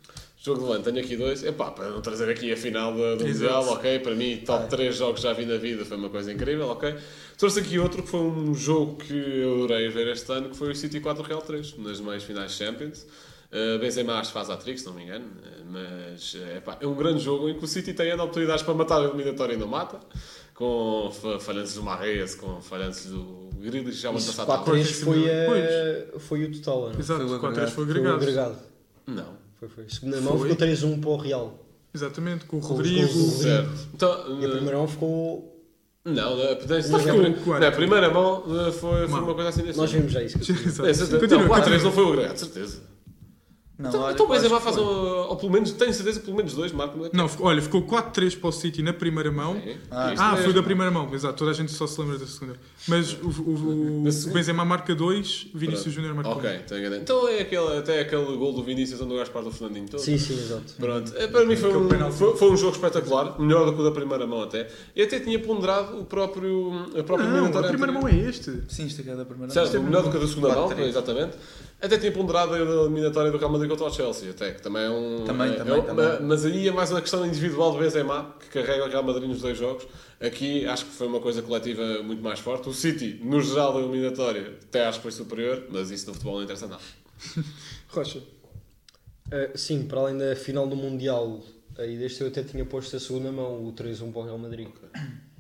Jogo do ano, tenho aqui dois. Epá, para não trazer aqui a final do, do Exato. Mundial, ok? Para mim, top 3 jogos já vi na vida, foi uma coisa incrível, ok? Trouxe aqui outro que foi um jogo que eu adorei ver este ano, que foi o City 4 Real 3, nas meias finais Champions. Uh, Benzema acho que faz a trick, se não me engano, uh, mas uh, epá, é um grande jogo em que o City tem ainda oportunidades para matar a eliminatória e não mata, com fa- falhanças do Marrez, com falhanças do Grealish, já o ano Isso, passado 4 estava- 3 foi, a, foi o total, não? Exato, Foi o 4 3 foi Foi o agregado. agregado. Não. Foi, foi. Segunda mão Foi. ficou 3-1 para o Real. Exatamente, com o Com Rodrigo. gols do Rodrigo. Certo. Então, E a primeira mão ficou. Não, o quarto. na primeira mão foi, foi uma coisa assim desse Nós vimos já isso. É. Continua, Não, 4 3 continua. não foi o agregado, certeza. Não, Então, olha, então o Benzema faz um, ou pelo menos, tenho certeza pelo menos dois marcam. Não, ficou- olha, ficou 4-3 para o City na primeira mão. Ah, Ah, foi da primeira mão, exato. Toda a gente só se lembra da segunda. Mas o, o, o, o? Benzema marca 2, Vinícius. Júnior marca 1. Ok, tenho enganado. Então é aquele, até aquele gol do Vinícius onde o gajo parte do Fernandinho todo. Sim, sim, exato. Pronto, É, para mim foi um, foi, foi um jogo espetacular, melhor do que o da primeira mão até. E até tinha ponderado o próprio, a própria Não, a primeira anterior. mão é este. Sim, isto é que é da primeira Certo, mão. melhor do que a da segunda mão, 4-3. exatamente. Até tinha ponderado a eliminatória do Real Madrid contra o Chelsea, até que também é um. Também, é- também, é um- também. Mas aí é mais uma questão individual do Benzema, que carrega o Real Madrid nos dois jogos. Aqui acho que foi uma coisa coletiva muito mais forte. O City, no geral da eliminatória, até acho que foi superior, mas isso no futebol não interessa nada. Rocha. Uh, sim, para além da final do Mundial, aí deste eu até tinha posto a segunda mão, o 3-1 para o Real Madrid.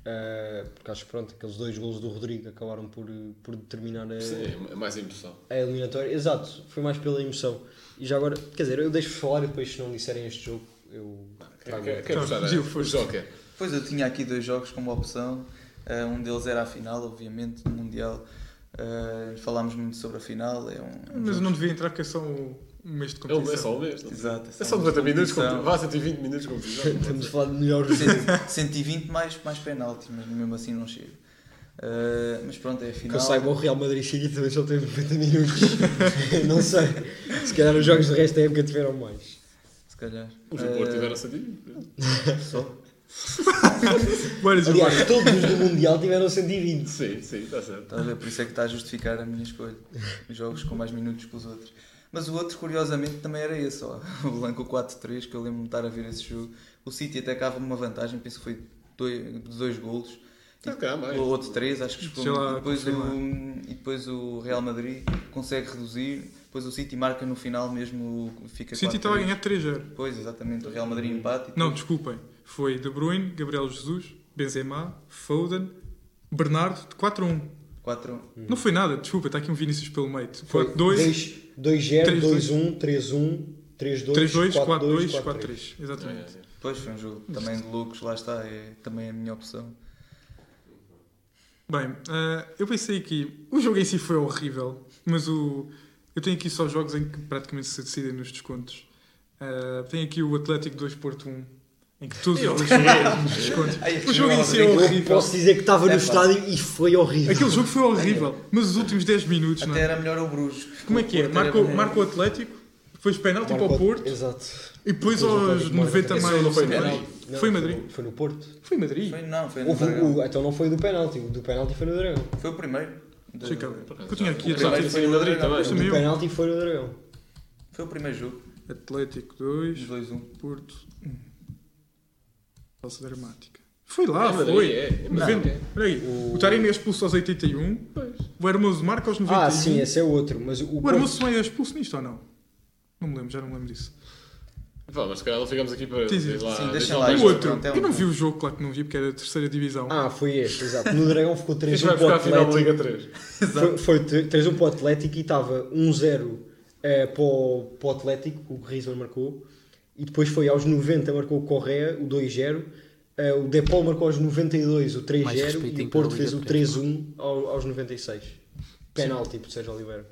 Uh, porque acho que pronto, aqueles dois golos do Rodrigo acabaram por, por determinar a, Sim, é mais emoção. a eliminatória. Exato, foi mais pela emoção. E já agora, quer dizer, eu deixo-vos falar e depois se não disserem este jogo, eu trago Quer, quer o força. Joker? Pois eu tinha aqui dois jogos como opção. Uh, um deles era a final, obviamente, do Mundial. Uh, falámos muito sobre a final. É um, um Mas jogo- não devia entrar que é só um mês de É, um- é competição. só um mês. não? Exato, É só 90 minutos, competição. competição. vá 120 minutos de competição. Estamos a falar de melhores Cento- 120 mais, mais penaltis, mas mesmo assim não chega. Uh, mas pronto, é a Que final. eu saiba, o Real Madrid City também só teve 90 minutos. não sei. Se calhar os jogos do resto da época tiveram mais. Se calhar. Os do Porto Uh, tiveram 120. só. Aliás, todos os do Mundial tiveram 120. Sim, sim, está certo. Estás a ver? Por isso é que está a justificar a minha escolha. Os jogos com mais minutos que os outros. Mas o outro, curiosamente, também era esse, ó. o Blanco 4-3, que eu lembro-me de estar a ver esse jogo. O City até acaba uma vantagem, penso que foi dois, dois golos. Mais. O outro 3, acho que Sei lá, e depois, o, e depois o Real Madrid consegue reduzir. Depois o City marca no final mesmo, fica O City 4-3. estava a ganhar 3-0. Pois, exatamente. O Real Madrid empate. e Não, depois- desculpem. Foi De Bruyne, Gabriel Jesus, Benzema, Foden, Bernardo, de 4-1. 4 Não foi nada, desculpa, está aqui um Vinícius pelo meio. Foi 4-2, 2-0, 3-2, 2-1, 3-1, 3-2, 3-2, 4-2, 4-2, 4-3. 4-3. Exatamente. Depois foi um jogo também de loucos, lá está, é também a minha opção. Bem, ah, eu pensei aqui, o jogo em si foi horrível, mas o, eu tenho aqui só jogos em que praticamente se decidem nos descontos. Ah, tenho aqui o Atlético 2 Porto 1, em que os nos descontos. Ai, O jogo em si é eu Eu horrível. posso dizer que estava no É, estádio e foi horrível. Aquele jogo foi horrível, mas os últimos 10 minutos, não Até é? era melhor o Bruges. Como é que é? O Marca, o- o Atlético, depois penalti para o Marcou- Porto, Exato. e depois Depois o aos Atlético marca 90 também. mais. não foi em Foi Madrid? Não, Foi em Madrid. no- Foi no Porto. Foi em Madrid. Foi, não, foi no o- então não foi o do penalti. O do penalti foi no Dragão. Foi o primeiro. Ver. Eu tinha aqui Já primeiro foi em Madrid também. O do eu. penalti foi no Dragão. Foi o primeiro jogo. Atlético 2, 2-1. Porto 1. Falsa dramática. Foi lá, É foi. é, é Mas Madrid. vendo- Olha aí, o Taremi é expulso aos 81, o Hermoso marca aos 91. Ah, sim, esse é outro. Mas o O Porto- Hermoso também é expulso nisto ou não? Não me lembro, já não me lembro disso. Pá, mas se calhar não ficamos aqui para. Sim, lá, Sim, deixa lá o O outro, pronto, é um eu não ponto. vi o jogo, claro que não vi, porque era a terceira divisão. Ah, foi este, exato. No Dragão ficou 3-1 Este vai para o buscar a final da Atlético. Liga 3. Foi, foi 3-1 para o Atlético e estava 1-0 eh, para, o, para o Atlético, o Griezmann marcou. E depois foi aos 90, marcou o Correa, o 2-0. Eh, o Depol marcou aos 92, o Mais 3-0. E o Porto fez o Liga 3. 3-1 ao- aos 96. Penalti por Sérgio Oliveira.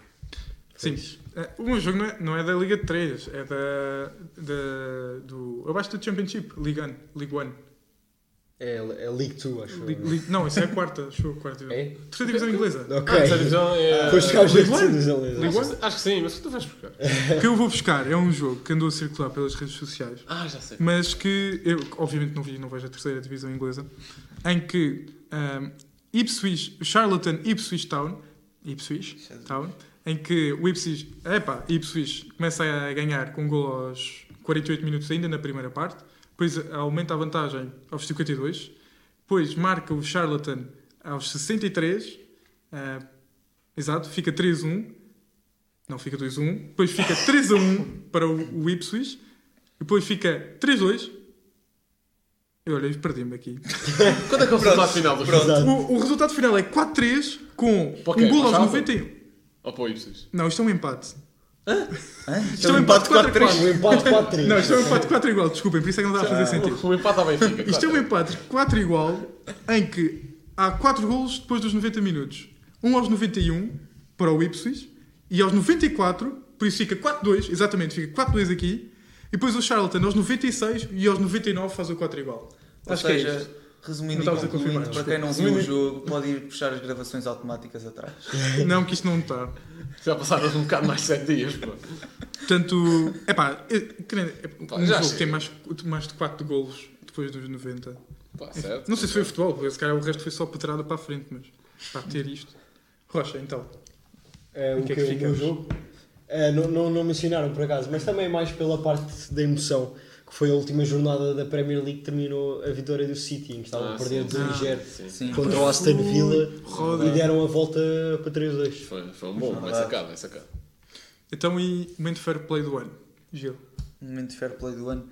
Sim. Eh, O meu jogo não é, não é da Liga 3, é da, da do abaixo do Championship, Liga 1. League One. É, é League 2, acho. League- League- não, isso é a quarta, acho eu, a quarta divisão. É? Terceira divisão inglesa. Ok. Ah, terceira divisão é. Foi buscar os League One? League? Acho que sim, mas tu vais buscar. O que eu vou buscar é um jogo que andou a circular pelas redes sociais, Ah, já sei. mas que eu obviamente não vi, não vejo a terceira divisão inglesa, em que um, Ipswich, Charlatan Ipswich Town, Ipswich Town, em que o Ipswich, epá, Ipswich começa a ganhar com um gol aos 48 minutos ainda na primeira parte, depois aumenta a vantagem aos 52, depois marca o Charlatan aos 63, ah, exato, fica 3-1, não fica 2-1, depois fica 3-1 para o, o Ipswich, depois fica 3-2. Eu olha, perdi-me aqui. Quando é que é o resultado final? O, o resultado final é 4-3 com um gol aos Charlton? 91. Ou para o Ipsis? Não, isto é um empate. Hã? Isto é um empate 4-3. O empate 4-3. Não, isto é um empate 4 igual, desculpem, por isso é que não dá a fazer sentido. O empate à Benfica. Isto é um empate 4 igual em que há 4 golos depois dos 90 minutos. Um aos 91 para o Ipswich e aos 94, por isso fica 4-2, exatamente, fica 4-2 aqui. E depois o Charlton aos 96 e aos 99 faz o 4 igual. Ou Acho que é seja, isto. Resumindo Não e concluindo, para quem não viu o jogo, pode ir puxar as gravações automáticas atrás. Não, que isto não está. Já passaram um bocado mais de 7 dias, pô. Portanto, é pá, um já jogo que tem mais, mais de 4 golos depois dos 90. Pá, certo. Não sei se foi futebol, porque se calhar o resto foi só petrada para a frente, mas para ter isto. Rocha, então. É, o que que é é que o meu ficamos? jogo? É, não, não, não mencionaram por acaso, mas também mais pela parte da emoção, que foi a última jornada da Premier League que terminou a vitória do City, em que estavam Ah, a perder sim, 2-0 Sim. Sim. contra o Aston Villa Roda. e deram a volta para 3-2. Foi, foi um bom, bem sacado, bem sacado. Então, e momento fair play do ano? Gil. Momento de fair play do ano.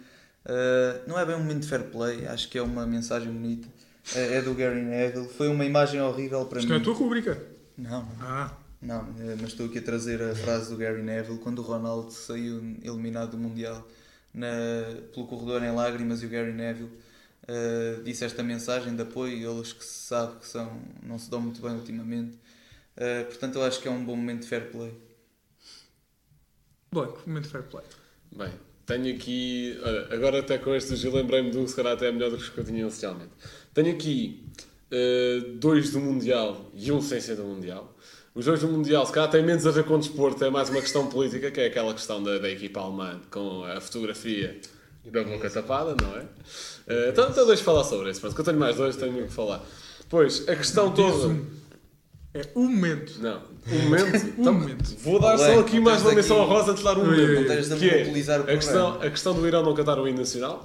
Uh, não é bem um momento de fair play, acho que é uma mensagem bonita. É, é do Gary Neville. Foi uma imagem horrível para Isto mim. não é a tua rubrica? Não, não. Ah, Não, eh, mas estou aqui a trazer a frase do Gary Neville quando o Ronaldo saiu eliminado do Mundial na, pelo corredor em lágrimas e o Gary Neville eh, disse esta mensagem de apoio, eles que se sabe que são, não se dão muito bem ultimamente. Eh, portanto, eu acho que é um bom momento de fair play. Blanco, momento fair play. Bem, tenho aqui. Olha, agora até com este Gil lembrei-me de um, se calhar até é melhor do que os que eu tinha inicialmente. Tenho aqui eh, dois do Mundial e um sem ser do Mundial. Os dois do Mundial, se calhar, têm menos a ver com desporto, é mais uma questão política, que é aquela questão da, da equipa alemã com a fotografia da boca tapada, não é? Eh, então, então deixa falar sobre isso, pronto, que eu tenho mais dois, tenho muito que falar. Depois, a questão toda. É o momento. Não, um momento. Então, momento. Vou dar Bem, só aqui mais uma menção aqui- honrosa de dar um momento. que é o a questão, a questão do Irão não cantar o hino nacional,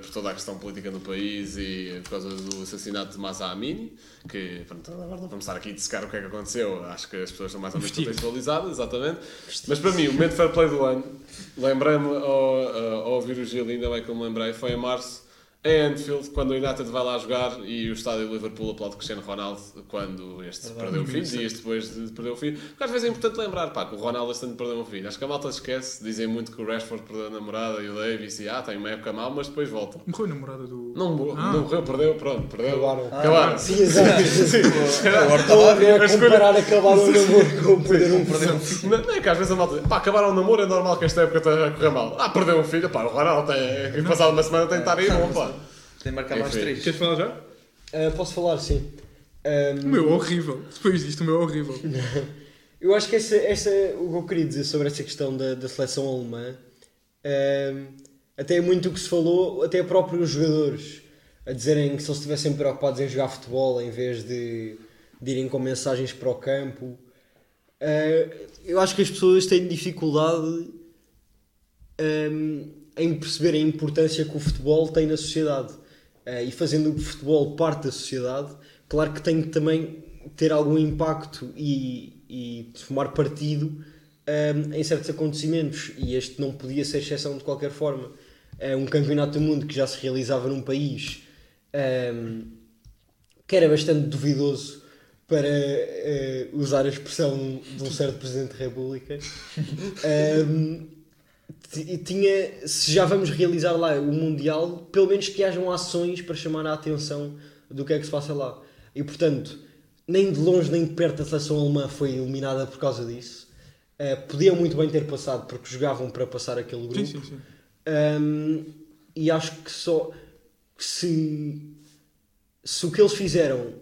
por toda a questão política no país e por causa do assassinato de Masa Amini, que pronto, agora não vamos estar aqui a dissecar o que é que aconteceu, acho que as pessoas estão mais ou menos Vestido. contextualizadas, exatamente. Mas para mim, o momento fair play do ano, lembrei-me ao, ao ouvir o Gil, ainda bem que eu me lembrei, foi em março, em Anfield, quando o United vai lá jogar e o estádio do Liverpool aplaude Cristiano Ronaldo quando este perdeu o filho, dias depois de perder o filho. Porque às vezes é importante lembrar pá, que o Ronaldo este ano perdeu um filho. Acho que a malta se esquece, dizem muito que o Rashford perdeu a namorada e o Davis e ah, tem uma época mal, mas depois volta. Morreu a namorada do. Não, morreu, Ah. não morreu, perdeu, pronto, perdeu. Acabaram. Acabaram. Sim, exato. Agora Estão a ver a comparar acabar o namoro com perder um filho. Não, não é que às vezes a malta diz, pá, acabaram o namoro, é normal que esta época esteja a correr mal. Ah, perdeu um filho, pá, o Ronaldo tem, passado uma semana tem de estar aí, bom, pá. Tem marcar mais três. Queres falar já? Ah, posso falar, sim. Ahm, O meu é horrível. Depois disto, o meu é horrível. Eu acho que essa, essa, o que eu queria dizer sobre essa questão da, da seleção alemã, ehm, até é muito o que se falou, até próprios jogadores, a dizerem que se eles estivessem preocupados em jogar futebol em vez de, de irem com mensagens para o campo. Eh, eu acho que as pessoas têm dificuldade ehm, em perceber a importância que o futebol tem na sociedade. Eh, e fazendo o futebol parte da sociedade, claro que tem que também ter algum impacto e, e tomar partido ehm, em certos acontecimentos. E este não podia ser exceção de qualquer forma. É um campeonato do mundo que já se realizava num país ehm, que era bastante duvidoso para eh, usar a expressão de um certo Presidente da República. Ehm, ti- tinha, se já vamos realizar lá o Mundial, pelo menos que hajam ações para chamar a atenção do que é que se passa lá. E portanto, nem de longe nem de perto a seleção alemã foi eliminada por causa disso. Eh, podiam muito bem ter passado porque jogavam para passar aquele grupo. Sim, sim, sim. Um, e acho que só se, se o que eles fizeram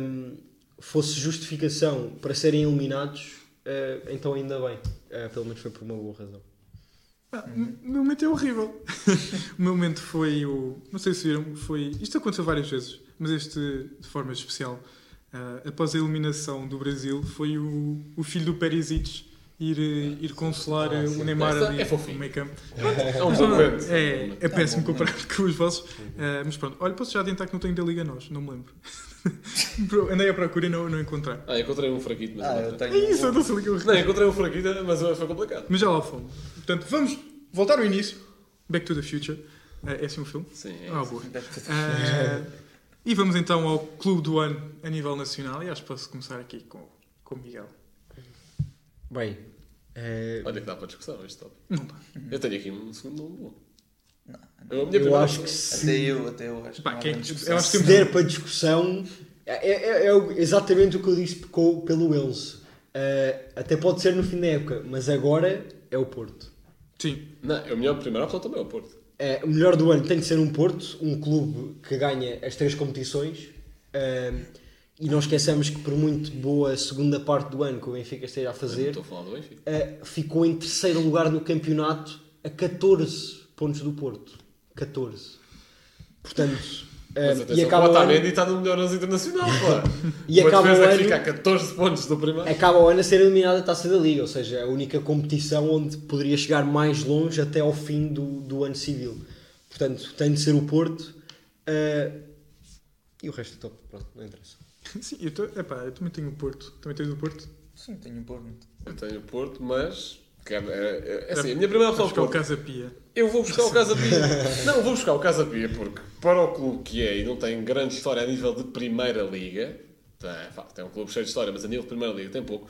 um, fosse justificação para serem eliminados, uh, então ainda bem. Uh, pelo menos foi por uma boa razão. Ah, O meu momento é horrível. o meu momento foi o. Não sei se viram, foi. Isto aconteceu várias vezes, mas este de forma especial. ah, após a eliminação do Brasil, foi o, o filho do Perisic ir, eh, ir consolar eh, o Neymar Esta ali é no meio campo. É um bom momento. É, é péssimo comparado com os vossos. Ah, mas pronto, olha, posso já adiantar que não tenho da Liga Nós, não me lembro. Andei à procura e não, não encontrei. Ah, encontrei um fraquito, mas Ah, não eu tenho. É isso, eu não sei o que eu Não, encontrei um fraquito, mas foi complicado. Mas já lá fomos. Portanto, vamos voltar ao início. Back to the Future. Ah, é assim o filme? Sim, é Ah, boa. Ah, e vamos então ao Clube do Ano a nível nacional. E acho que posso começar aqui com, com o Miguel. Bem, uh, Olha que dá para discussão este top. Não dá. Eu tenho aqui um segundo nome bom. Não, Eu, minha eu primeira acho que se, Até eu, até eu acho que Pá, não quem é que- eu acho que se der para discussão, é, é- é o- exatamente o que eu disse pelo Wales. Uh, até pode ser no fim da época, mas agora é o Porto. Sim. Não, a minha primeira opção também é o Porto. É, o melhor do ano tem de ser um Porto, um clube que ganha as três competições. Ahm, e não esqueçamos que, por muito boa segunda parte do ano que o Benfica esteja a Não fazer, Estou a falar do Benfica. ah, ficou em terceiro lugar no campeonato a 14 pontos do Porto. 14. Portanto, Mas e atenção, acaba o o, Otamendi ano, está no melhor lance internacional, pá. E Uma acaba o ano- fica a 14 pontos do primeiro. acaba o ano a ser eliminado da Taça da Liga, ou seja, a única competição onde poderia chegar mais longe até ao fim do, do ano civil. Portanto, tem de ser o Porto. ah, e o resto é top, pronto, não interessa. Sim, eu, tô, epá, eu também tenho o Porto. Também tens o Porto? Sim, tenho um porno. Eu tenho o Porto, mas. Quero- É, é assim, a minha primeira opção é o. Casa Pia. Eu vou buscar o Casa Pia. não, vou buscar o Casa Pia porque, para o clube que é e não tem grande história a nível de Primeira Liga, tem um clube cheio de história, mas a nível de Primeira Liga tem pouco.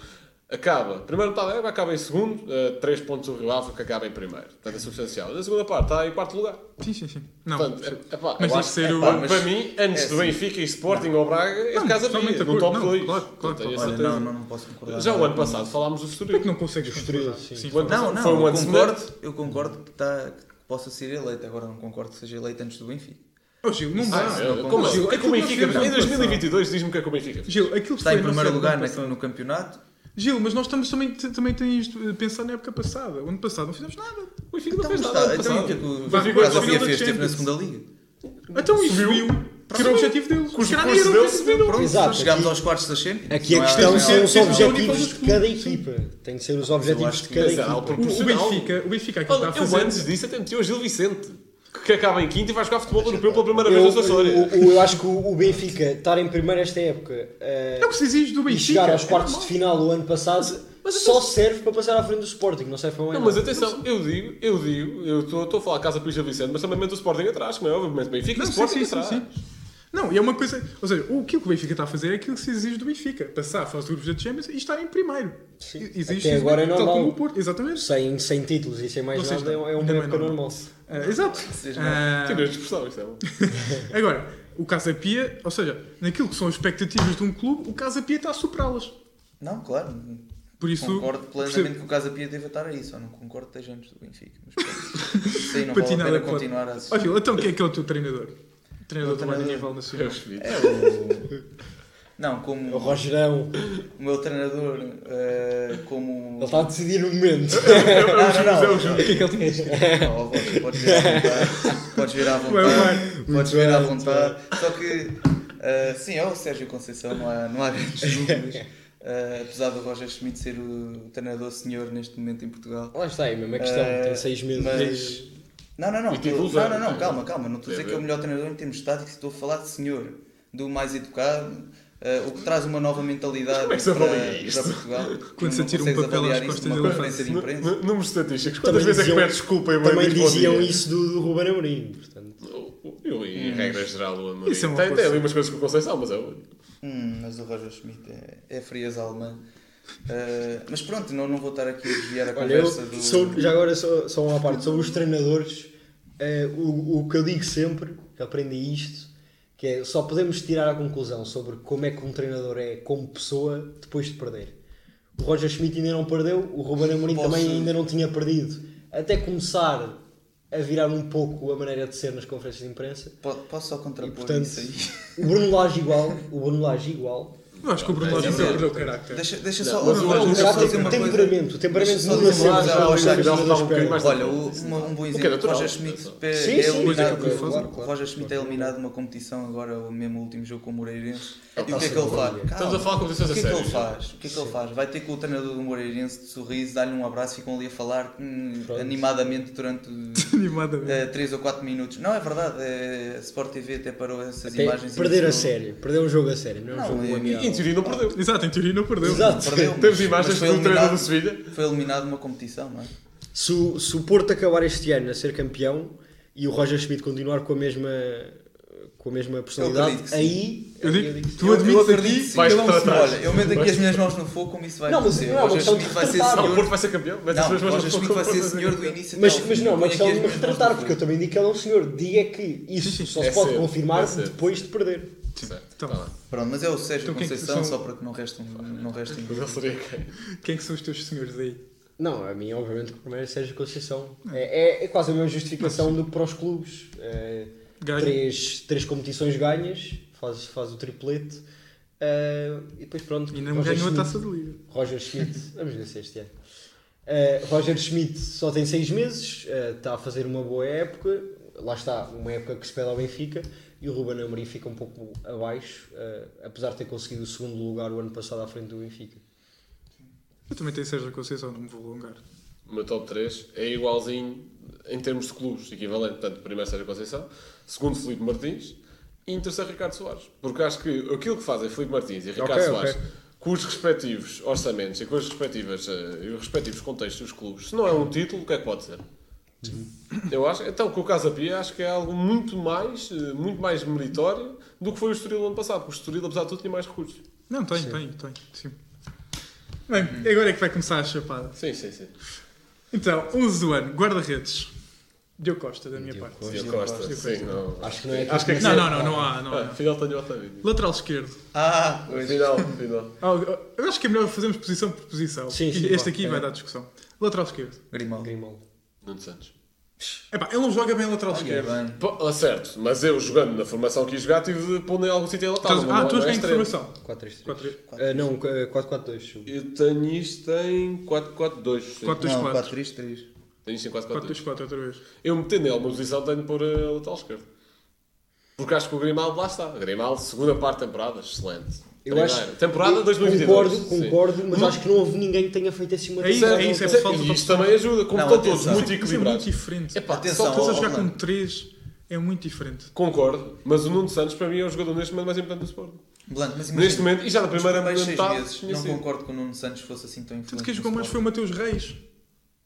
Acaba, primeiro metade da época acaba em segundo, 3 pontos do Rio Ave que acaba em primeiro. Portanto, é substancial. Na segunda parte está em quarto lugar. Sim, sim, sim. Não, Portanto, é, é pá, mas acho- ser é o. pá, mas- para mim, antes é do assim. Benfica e Sporting ou Braga, é Não, Casa de no top acordo. 2. Não, claro, claro, tenho a Olha, certeza. não, não, não posso concordar. Já o Não, ano não. passado falámos do Estoril. que não consegues Estoril, concordar? sim. O ano Não, não, foi um eu ano concordo, eu concordo que, tá, que possa ser eleito, agora não concordo que seja eleito antes do Benfica. Oh, Gil, não dá. Ah, é, não, como não? O é que o Benfica Em fizemos 2022 diz-me o que é que o Benfica fez. Gil, aquilo que Está foi em não primeiro lugar no campeonato. Gil, mas nós estamos também, também tens de pensar na época passada. O ano passado não fizemos nada. O Benfica não Então, fez nada. então, o que é que o vai, fez? Esteve na segunda liga. Então isso Subiu. Que era o objetivo deles. Com os Se calhar recursos era o deles. Chegámos aqui- aos quartos da Champions. Aqui a é questão algo- ser- são os nível objetivos de cada equipa. Tem de ser os eu objetivos de cada é equipa. O. Benfica, o Benfica Olha, está a eu fazer. antes disso até meti o Gil Vicente, que acaba em quinto e vai jogar futebol europeu pela primeira Eu, vez na sua história. o- o- eu acho que o Benfica estar em primeiro esta época É o que se exige do e Benfica. chegar aos É quartos de normal. final o ano passado só serve para passar à frente do Sporting, não serve para mais Não, mas atenção, eu digo, eu digo, eu estou a falar Casa Pisa Vicente, mas também meto o Sporting atrás, como é óbvio, mas Benfica e Não, sim, Sporting sim, sim, atrás. sim. Não, e é uma coisa. Ou seja, o que o Benfica está a fazer é aquilo que se exige do Benfica: passar a fase de grupos da Champions e estar em primeiro. Sim. Existe Até agora é tal normal. como o Porto, exatamente. Sem, sem títulos e sem mais nada, é estão- é mais época normal. normal. Ah, exato. Vocês Ah, Tirei a expressão, isto é bom. agora, o Casa Pia, ou seja, naquilo que são as expectativas de um clube, o Casa Pia está a superá-las. Não, claro. Por isso, Concordo plenamente percebo- que o Casa Pia deve estar aí, só não concordo que esteja antes do Benfica. Mas não Para vale a pena pode. continuar a Ó, assistir. Então quem é que é o teu treinador? Treinador O também a nível nacional. É o. Não, como O Rogerão, o meu treinador, eh, como. ele está a decidir no momento. Não, não, não. o que é que ele tinha Roger, podes vir à vontade. Podes vir à vontade. Podes vir à vontade. Só que, eh, sim, é o Sérgio Conceição, não há, não há grandes dúvidas. Eh, apesar do Roger Schmidt ser o treinador senhor neste momento em Portugal. Lá está aí, mesmo a questão. Tem seis meses. Mas... Não, não, não. Não, é, não, não, é. calma, calma. Não estou a dizer É, que é o é. melhor treinador em termos táticos, estou a falar de senhor, do mais educado, eh, o que traz uma nova mentalidade é para, para Portugal. Quando se atira um papel às costas de n- Números estatísticos. Também Quantas vezes é que pede desculpa e Também diziam isso do, do Ruben Amorim, portanto. Eu, em regra geral, o Amorim. Isso é uma tem, tem ali umas coisas com o Conceição, mas é o. Hum, mas o Roger Schmidt é, é frieza alemã. Eh, mas pronto, não, não vou estar aqui a desviar a Olha, eu, conversa do. sou- já agora só, só uma parte sobre os treinadores. eh, o, o que eu digo sempre, que aprendi isto, que é só podemos tirar a conclusão sobre como é que um treinador é como pessoa depois de perder. O Roger Schmidt ainda não perdeu, o Ruben Amorim Posso- também ainda não tinha perdido. Até começar a virar um pouco a maneira de ser nas conferências de imprensa. Po- Posso só contrapor E, portanto, isso aí? O Bruno Lage igual, o Bruno Lage igual. Eu acho que o Bruno Lage perdeu sim. o carácter. Deixa, deixa só. mas oh, o- Roger, o deixa eu só caráter, dizer o uma coisa. temperamento, o temperamento muda sempre. já o jogadores estava um bocadinho esperam. mais- Olha, o- um bom O é exemplo. O Roger Schmidt é, é eliminado. o. Roger Schmidt é eliminado de uma competição agora, o mesmo último jogo com o Moreirense. E o que é que ele faz? Estamos a falar com vocês O a que é que ele sério, faz? O que é que ele faz? Vai ter com o treinador do Moreirense de sorriso, dar-lhe um abraço e ficam ali a falar hum, animadamente durante Animadamente. 3 ou 4 minutos. Não, é verdade. é, a Sport TV até parou essas imagens. e perder a sério, perder um jogo a sério, não é um jogo amigável. Em teoria não perdeu. Exato, em teoria não perdeu. Exato. Perdeu, mas- Temos mas imagens do treinador eliminado- do Sevilha. Foi eliminado de uma competição, não é? Se o, se o Porto acabar este ano a ser campeão e o Roger Schmidt continuar com a mesma, com a mesma personalidade, sim. aí Eu digo, sim. tu admites aqui vais Ele é um tratar. senhor. Olha, eu meto aqui as minhas mãos no fogo como isso vai Não, mas acontecer. não é de Schmidt vai ser retratar. Não, o senhor. Porto vai ser campeão. Mete as Não, mãos no Schmidt fogo, vai ser senhor do início Mas, mas não, Põe questão de as me mãos retratar, porque eu também digo que ele é um senhor. Diga que isso só é se pode cedo, confirmar é depois de perder. Certo, Então, tá lá. Pronto, mas é o Sérgio Então que Conceição, são- só para que não restem. Não restem quem? quem é que são os teus senhores aí? Não, a mim, obviamente, o primeiro é Sérgio Conceição. É, é, é quase a mesma justificação do que para os clubes. É, três, três competições ganhas, faz, faz o triplete. é, e depois pronto. E não Roger ganhou a taça de liga. Roger Schmidt, vamos ver se este ano. Uh, Roger Schmidt só tem 6 meses, uh, está a fazer uma boa época, lá está, uma época que se pede ao Benfica, e o Ruben Amorim fica um pouco abaixo, uh, apesar de ter conseguido o segundo lugar o ano passado à frente do Benfica. Eu também tenho Sérgio Conceição, não me vou alongar. O meu top 3 é igualzinho em termos de clubes, equivalente. Portanto, primeiro Sérgio Conceição, segundo Filipe Martins e em terceiro Ricardo Soares. Porque acho que aquilo que fazem Filipe Martins e Ricardo Ok, Soares, ok. com os respectivos orçamentos e com os respectivos, eh, e os respectivos contextos dos clubes, se não é um título, o que é que pode ser? Eu acho, então, com o Casa Pia, acho que é algo muito mais, eh, muito mais meritório do que foi o Estoril no ano passado, porque o Estoril, apesar de tudo, tinha mais recursos. Não, tem, tem, tem. Sim. Bem, agora é que vai começar a chapada. Sim, sim, sim. Então, 11 do ano, guarda-redes. Diogo Costa, da minha Diogo parte. Costa. Diogo Costa, sim, não. Acho que não é Acho que é que Não, sim. não, não, não há. Não Ah, há. Tenho vida. Lateral esquerdo. Ah, pois. Final, final. Ah, Eu acho que é melhor fazermos posição por posição. Sim, sim, este vá, aqui é. vai dar discussão. Lateral esquerdo. Grimaldo. Grimaldo. Nuno Santos. Epá, ele não joga bem lateral Olha esquerdo. bem. Pô, ah, certo, mas eu jogando na formação que ia jogar tive de pôr em algum sítio a lateral. Não- ah, tu é és em extremo. informação. 4-3-3. 4 Uh, não, uh, 4-4-2. Eu tenho isto em 4-4-2. sim. 4 Não, 4 4-3-3. Tenho isto em 4 4-4-2. 4 outra vez. Eu metendo em alguma posição tenho de pôr a lateral esquerdo. Porque acho que o Grimaldo lá está. Grimaldo, segunda parte da temporada, excelente. Eu acho. Temporada eu 2022. Concordo, sim. concordo, mas acho que não houve ninguém que tenha feito assim uma É isso, é isso, é falta e isto também ajuda, como estão todos atenção. muito Isso é muito equilibrados. diferente. Epá, Atenção, só Estás a jogar com 3 é muito diferente. Concordo, mas o Nuno Santos para mim é o jogador neste momento mais importante do Sporting. Blanco, mas Neste momento, e já na primeira metade, meses, não sido. concordo que o Nuno Santos fosse assim tão influente. Tanto quem no jogou mais foi o. Mateus Reis.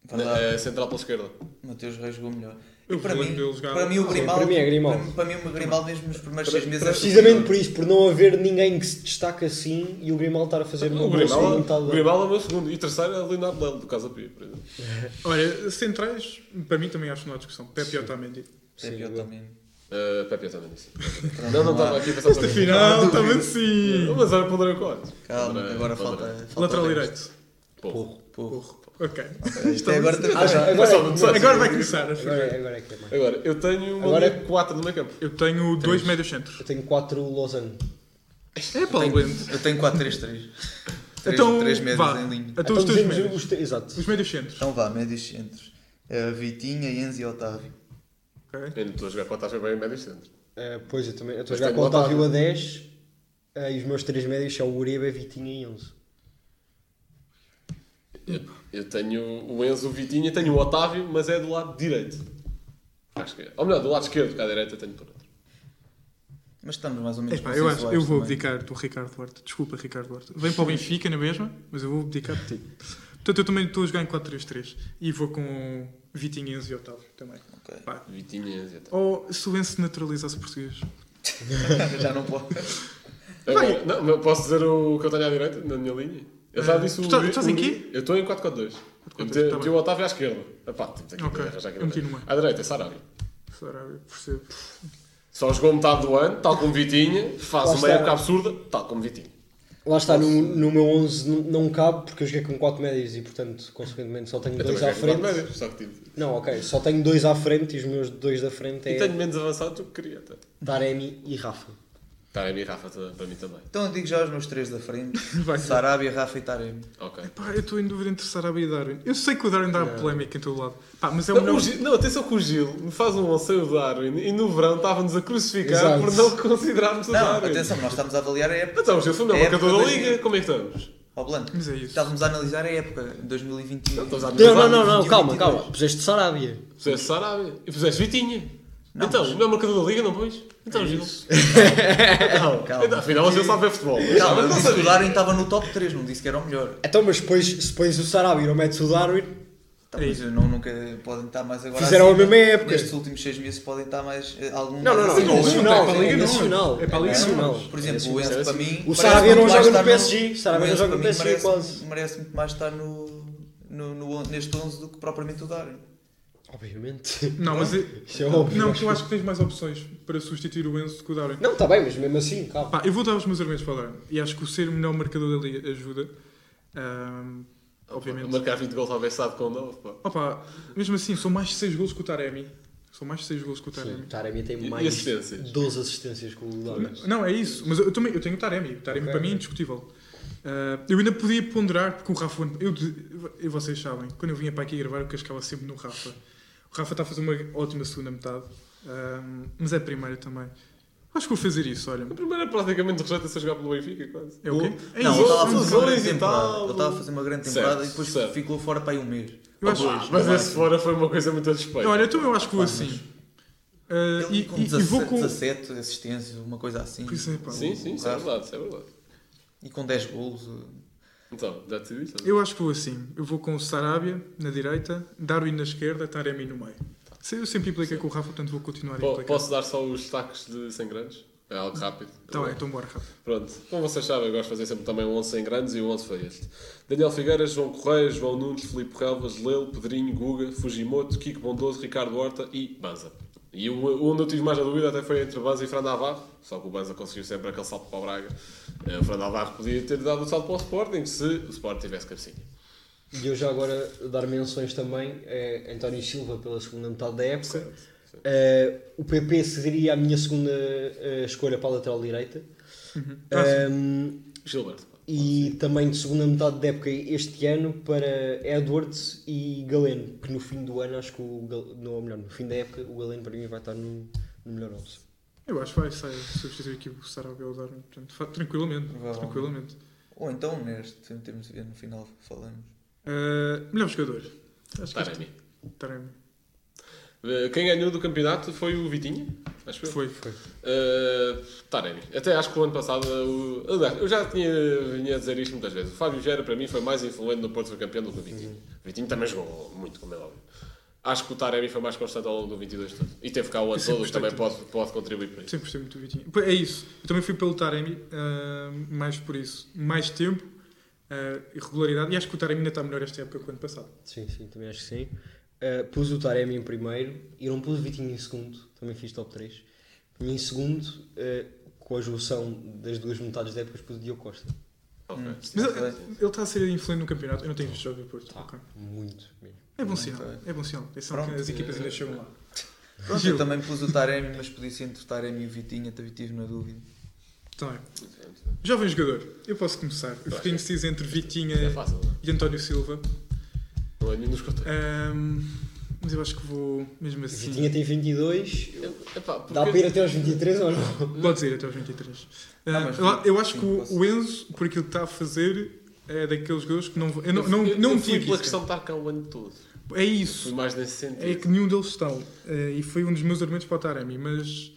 Verdade. É, central pela esquerda. Mateus Reis jogou melhor. Eu para mim, para mim o Sim, Grimaldo, para mim é Grimaldo. Para, para mim o Grimaldo mesmo nos primeiros Para- seis meses é Precisamente por isso, por não haver ninguém que se destaque assim e o Grimaldo estar a fazer uma O boa segunda Grimaldo, metade o Grimaldo é o meu segundo. E terceiro é o Leonardo Lelo, do Casa Pia, por exemplo. Olha, centrais, para mim também acho que não há discussão. Pepe e Otamendi. Pior também. Uh, Pepe também disse. Pronto, Não, não estava aqui a pensar sobre Afinal, estava assim. Mas olha para o Drake Coates. Calma, agora falta, falta Lateral direito. Porro. Porro. Ok. Isto é agora. Ah, já, Mas agora, não sei. Agora vai começar agora, agora é que é mais. Agora, eu tenho Agora- linha 4 no meio campo. Eu tenho dois médios centros. Eu tenho 4 Lausanne. É Bento. Eu tenho 4-3-3. Três, Então, três médios vá. em linha. Então os teus médios. os te- Exato. Os médios centros. Então vá, médios centros. Uh, Vitinha, Enzo e Otávio. Ok. Eu não estou a jogar com o Otávio bem em médio centro. Eh, pois, eu também. Eu estou a jogar com o Otávio a 10 eh, e os meus 3 médios são o Uribe, Vitinha e 11. Eu, eu tenho o Enzo, o Vitinha, tenho o Otávio, mas é do lado direito. Acho que é. Ou melhor, do lado esquerdo, porque à direita tenho por outro. Mas estamos mais ou menos Epá, eu, acho, eu vou abdicar do Ricardo Duarte. Desculpa, Ricardo Duarte. Vem para o Benfica na mesma, mas eu vou abdicar de ti. Portanto, eu também estou a jogar em 4-3-3. E vou com Vitinho, Enzo e Otávio também. Ok. Pá. Vitinha e Enzo. e Otávio. Ou se o Enzo naturalizasse português. Já não pode. Agora, não, posso dizer o que eu tenho à direita, na minha linha? Eu já Eh, disse tu o. estás- o- estás em quê? Eu estou em 4-4-2. Eu 4-4-2, tenho tá bem. o Otávio à esquerda. Epá, temos aqui Ok, que arranjar aqui. eu meti numa. À direita é Sarabia. Sarabia, percebo. Só jogou metade do ano, tal como Vitinha, faz uma época absurda, tal como Vitinha. Lá está, no, no meu 11 não, cabe porque eu joguei com 4 médios e portanto, consequentemente, só tenho Eu 2 também à frente. médios, só que tive. Não, ok, só tenho 2 à frente e os meus 2 da frente E é tenho menos avançado do que queria até. Taremi e Rafa. Taremi e Rafa para mim também. Então eu digo já os meus três da frente. Sarabia, Rafa e Taremi. Ok. Pá, eu estou em dúvida entre Sarabia e Darwin. Eu sei que o Darwin dá polémica em todo lado. Pá, mas é o Não, melhor. o Gil- não, atenção que o Gil me faz um anseio do Darwin e no verão estava-nos a crucificar Exato. por não considerarmos o Não, Darwin. atenção, nós estamos a avaliar a época. Então, o Gil foi o melhor marcador da Liga, como é que estamos? Ó Blanco, Mas é isso. estávamos a analisar a época, 2021. Estamos a Não, não, não, não, 21, calma, 22. calma. Puseste Sarabia. Puseste Sarabia e puseste Vitinha. Não, então, mas- o melhor marcador da Liga não pôs? Então, Gil. Não, Calma. então, afinal, o Gil sabe ver futebol. Calma, eu não o. Darwin estava no top 3, não disse que era o melhor. Então, mas depois, se pões o Sarabia e não metes o Darwin, Tá, mas eu não, nunca podem estar mais agora. Fizeram a acima. mesma época. Nestes últimos 6 meses podem estar mais. eh, Algum Não, não, não. mais É acima. nacional. para a Liga É não. nacional. É para a Liga nacional. Por exemplo, o Enzo para mim. O Sarabia não joga no PSG. Sarabia o não Enzo joga no PSG merece- quase. Merece muito mais estar no, no, no- neste 11 do que propriamente o Darwin. Obviamente. Não, mas. é- Isso é óbvio. Não, porque eu acho que tens mais opções para substituir o Enzo do que o Darwin. Não, está bem, mas mesmo assim, calma. Pá, eu vou dar os meus argumentos para o Darwin. E acho que o ser o melhor marcador da Liga ajuda. Ahm, obviamente. Marcar 20 gols ao Bessado com 9, pá. Opa, mesmo assim, são mais de 6 gols que o Taremi. São mais de 6 gols que o Sim, Taremi. o Taremi tem mais e assistências? 12 assistências com o Darwin. Não, é isso. Mas eu, também eu tenho o Taremi. O Taremi Ok. para mim é indiscutível. Ah, eu ainda podia ponderar, porque o Rafa. Eu, e vocês sabem, quando eu vinha para aqui gravar, eu cascava sempre no Rafa. O Rafa está a fazer uma ótima segunda metade. Ah, mas é a primeira também. Acho que vou fazer isso, olha. A primeira praticamente rejeita-se a jogar pelo Benfica, quase. É o quê? É Não, isso. ele estava a fazer uma grande temporada. tal. Ele estava a fazer uma grande temporada Certo, e depois certo. ficou fora para aí um mês. Eu acho- Ah, mas esse fora foi uma coisa muito a respeito. Olha, então eu acho que vou assim. Ele e, com e- e 17, vou com. 17 assistências, uma coisa assim. Pois é, pá. Sim, sim, isso é verdade, isso é verdade. E com 10 golos. Então, já te disse? Eu acho que vou assim. Eu vou com o Sarabia na direita, Darwin na esquerda, Taremi no meio. Eu sempre impliquei com o Rafa, portanto vou continuar a implicar. Posso dar só os destaques de 100 grandes? É algo rápido. Tá bem, então bora, Rafa. Pronto, como vocês sabem, eu gosto de fazer sempre também um 11 em grandes e o 11 foi este. Daniel Figueiras, João Correia, João Nunes, Filipe Relvas, Lelo, Pedrinho, Guga, Fujimoto, Kiko Bondoso, Ricardo Horta e Banza. E o, o onde eu tive mais a dúvida até foi entre Banza e Fran Navarro, só que o Banza conseguiu sempre aquele salto para o Braga. Eh, O Fran Navarro podia ter dado o salto para o Sporting se o Sporting tivesse cabecinha. E eu já agora dar menções também é António Silva pela segunda metade da época. Eh, o PP seria a minha segunda eh, escolha para a lateral direita. Ehm, Gilberto. E também de segunda metade da época este ano para Edwards e Galeno, que no fim do ano acho que o Gal- não, ou melhor, no fim da época o Galeno para mim vai estar no, no melhor 11. Eu acho que vai sair, substituir aqui o Sarabia ou o. Portanto, tranquilamente. Tranquilamente. Ou então neste, temos de ver no final falamos. Ah, melhor jogador. Acho que Taremi. este- Taremi. Eh, Quem ganhou do campeonato foi o Vitinha, acho que Foi, foi. Uh, Taremi. Até acho que o ano passado. O... Eu já tinha, vinha a dizer isto muitas vezes. O Fábio Gera, para mim, foi mais influente no Porto ser campeão do que o Vitinho. O Vitinho também jogou muito, como é óbvio. Acho que o Taremi foi mais constante ao longo do 22 todo. E teve cá o ano todo, que também pode, pode contribuir para isso. Sempre gostei muito do Vitinho. É isso. Eu também fui pelo Taremi, ah, mais por isso. Mais tempo e regularidade. E acho que o Taremi ainda está melhor esta época que o ano passado. Sim, sim, também acho que sim. Uh, pus o Taremi em primeiro e não pus o Vitinho em segundo, também fiz top 3. E em segundo, uh, com a junção das duas metades da época, pus o Diogo Costa. Ok. Mas ele, está a ser influente no campeonato. Eu não tenho visto jogos do Porto. Ok. Muito mesmo. É bom sinal. É bom sinal. Atenção Pronto, que as equipas eh, ainda chegam lá. Pronto, eu também pus o Taremi, mas podia ser entre o Taremi e o Vitinha, também estive na dúvida. Então é. Jovem jogador. Eu posso começar. Eu fiquei indeciso entre Vitinha É fácil, é? e António Silva. Não é nenhum dos. Ahm, mas eu acho que vou mesmo assim. Vitinha tem 22, Epá, porque- dá para ir até aos 23 ou não? Pode ser até aos 23. Ah, Ah, mas eu, eu acho sim, que o, posso. o Enzo, por aquilo que está a fazer, é daqueles jogadores que não. Eu não, não, eu, não eu fui pela questão de estar cá o ano todo. É Fui isso. mais nesse sentido. É que nenhum deles estão. Eh, e foi um dos meus argumentos para o Taremi. Mas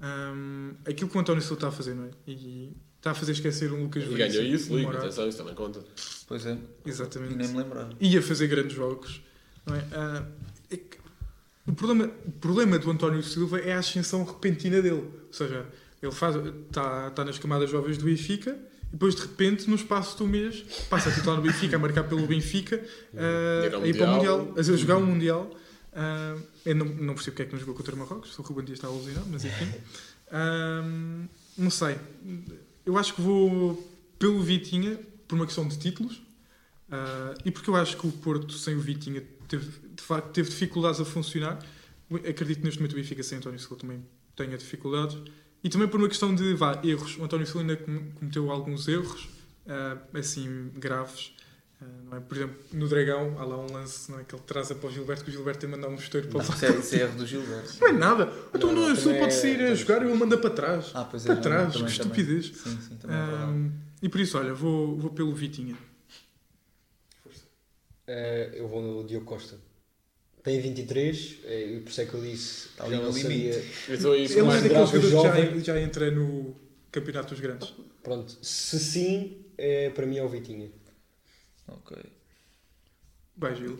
ahm, aquilo que o António Silva está a fazer, não é? E está a fazer esquecer um Lucas E Veríssimo, ganhou isso, um Liga, Morato. atenção, isso também conta. Pois é, Exatamente. e nem me lembrava. ia fazer grandes jogos. Não é? Ah, é que o, problema, o problema do António Silva é a ascensão repentina dele. Ou seja, ele faz, está, está nas camadas jovens do Benfica e depois de repente, no espaço de um mês, passa a titular no Benfica, a marcar pelo Benfica, ao a ir para o Mundial. A jogar um Mundial. Ah, eu não, não percebo porque é que não jogou contra o Marrocos, o Ruben Dias está alucinado, mas enfim. Ah, não sei. Eu acho que vou pelo Vitinha, por uma questão de títulos. Ah, e porque eu acho que o Porto, sem o Vitinha, teve, de facto teve dificuldades a funcionar. Acredito que neste momento o Benfica sem António Silva também tenha dificuldades. E também por uma questão de vá, erros. O António Silva ainda com- cometeu alguns erros, ah, assim, graves. Não é? Por exemplo, no Dragão, há lá um lance é? que ele traz para o Gilberto, que o Gilberto tem mandado um esteiro para o Isso é, isso é erro do Gilberto. Não é nada. Então Não, não, não, Silva também pode é- sair a jogar e ele manda para trás. Ah, pois é. para já- trás, também- que também. estupidez. Sim, sim, também é. Ah, e por isso, olha, vou, vou pelo Vitinha. Uh, eu vou no Diogo Costa. Tem 23, eh, e por isso é que eu disse Está ali no não limite. sabia. Eu estou aí Ele é daqueles jogadores que já, já entra no Campeonato dos Grandes. Pronto, se sim, é, para mim é o Vitinha. Ok. Vai, Gil.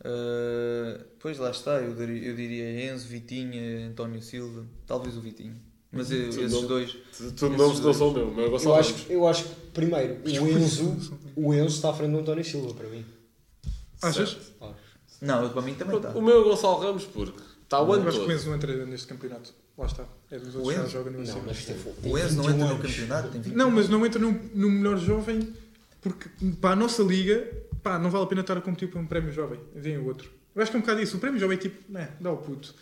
Uh, pois lá está, eu, daria- eu diria Enzo, Vitinha, António Silva, talvez o Vitinho. Mas eu- Tu esses não- dois. Tu, tu não, não sou o meu, o meu Eu acho, eu acho que, primeiro, o Enzo, o Enzo está à frente do António Silva, para mim. Achas? Não, eu para mim também está. O meu é o Gonçalo Ramos, porque está o Eu ano acho que o. Enzo não entra neste campeonasto. Lá está. É dos O outros que já joga no Não, mas tem, O Enzo não 21 entra no campeonato, tem 20 não, mas não entra no, no melhor jovem porque para a nossa liga pá, não vale a pena estar a competir por um prémio jovem. Vem o outro. Eu acho que é um bocado isso. O prémio jovem é tipo, né, dá o puto.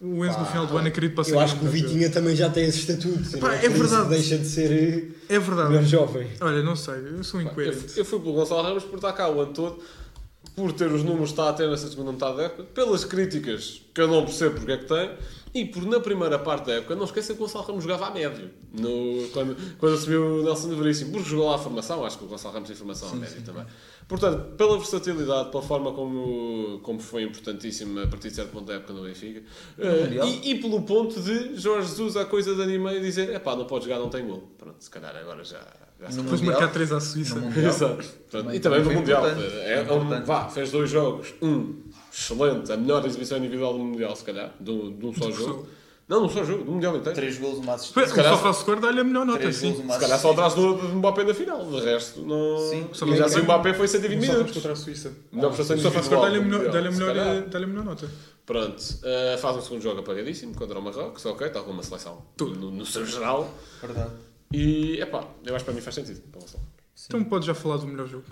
O Enzo no final do ano acredito para ser Eu acho que o melhor. Vitinha também já tem esse estatuto. Pá, não é verdade. Deixa de ser É melhor verdade. jovem. Olha, não sei. Eu sou Eu, incoerente. eu fui pelo Gonçalo Ramos por estar cá o ano todo, por ter os números que está a ter nessa segunda metade da época, pelas críticas que eu não percebo porque é que tem, e por na primeira parte da época, não esqueça que o Gonçalo Ramos jogava a médio, no, quando, quando assumiu o Nelson Veríssimo, porque jogou lá a formação, acho que o Gonçalo Ramos tem formação a médio também. Portanto, pela versatilidade, pela forma como, como foi importantíssimo a partir de certo ponto da época no Benfica, Mundial. e, e pelo ponto de Jorge Jesus, a coisa de anime e dizer: é pá, não pode jogar, não tem gol. Pronto, se calhar agora já. já se Depois marcar 3 à Suíça. Exato. Também- e também no Mundial. É, é um, vá, fez dois jogos. Um, excelente, a melhor exibição individual do Mundial, se calhar, de um de um só jogo. Não, um só jogo, do Mundial inteiro. 3 gols, uma O assistência. calhar- Sofá Score dá-lhe a melhor nota, 3 sim. gols, uma Se calhar só atrás do, do Mbappé na final, de resto não. Sim. E já se o Mbappé foi 120 Só vamos minutos. contra a Suíça. Melhor prestação O Sofá individual. Score dá-lhe a melhor, se nota. Pronto, eh, faz um segundo jogo apagadíssimo contra o Marrocos, ok, tal como uma seleção no, no seu geral. Verdade. E, epá, eu acho que para mim faz sentido. Então podes já falar do melhor jogo.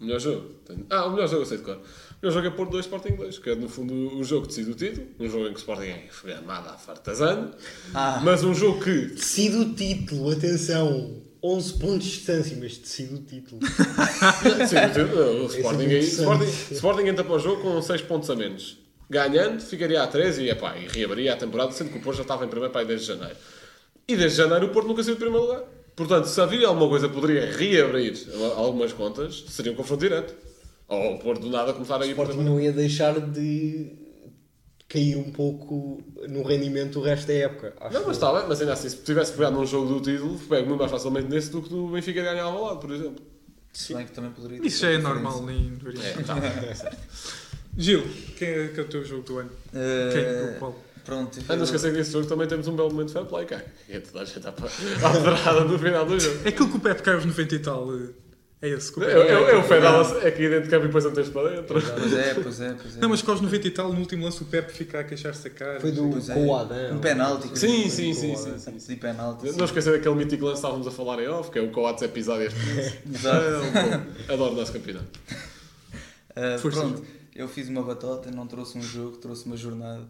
Melhor jogo? Ah, o melhor jogo eu sei de cor. O jogo é Porto 2 Sporting 2, que é no fundo o jogo que decide o título. Um jogo em que o Sporting é esfregado à fartazano. Ah. Mas um jogo que. Decide o título, atenção. 11 pontos de distância, mas decide o título. Sim, o título, o Sporting, muito aí, interessante. Sporting, Sporting entra para o jogo com 6 pontos a menos. Ganhando, ficaria a 13 e, epá, e reabriria a temporada, sendo que o Porto já estava em primeiro para aí desde janeiro. E desde janeiro o Porto nunca saiu de primeiro lugar. Portanto, se havia alguma coisa que poderia reabrir algumas contas, seria um confronto direto. Ou o Porto do nada começar a ir O para Sporting não ia deixar de cair um pouco no rendimento o resto da época. Acho Não, mas que- está bem, mas ainda assim, se tivesse pegado num jogo do título, pego muito mais facilmente nesse do que do Benfica ganhar ao lado, por exemplo. Se bem que também poderia ter Isso já é normal, nem deveria. É, tá. Gil, quem é, que é o teu jogo do ano? Eh, Quem? O qual? Pronto. Ah, não esquecer que nesse jogo também temos um belo momento de fair play, cara. E toda a gente está para a pedrada no final do jogo. É aquilo que o Pepe cai aos 90 e tal. eh, É esse que o É, Pepe é, cai. é o Fedal é que aí dentro de campo e depois não tens para dentro. Pois é, pois é, pois é. Não, mas com aos 90 e tal, no último lance, o Pepe fica a queixar-se a cara. Foi do Pois é. com o. Um penalti. Sim, sim, sim, sim, sim. De penalti. Não esquecer daquele mítico lance que estávamos a falar em off, que é o Coates episódio Exato. Adoro o nosso campeonato. Uh, Força, pronto, eu fiz uma batota, não trouxe um jogo, trouxe uma jornada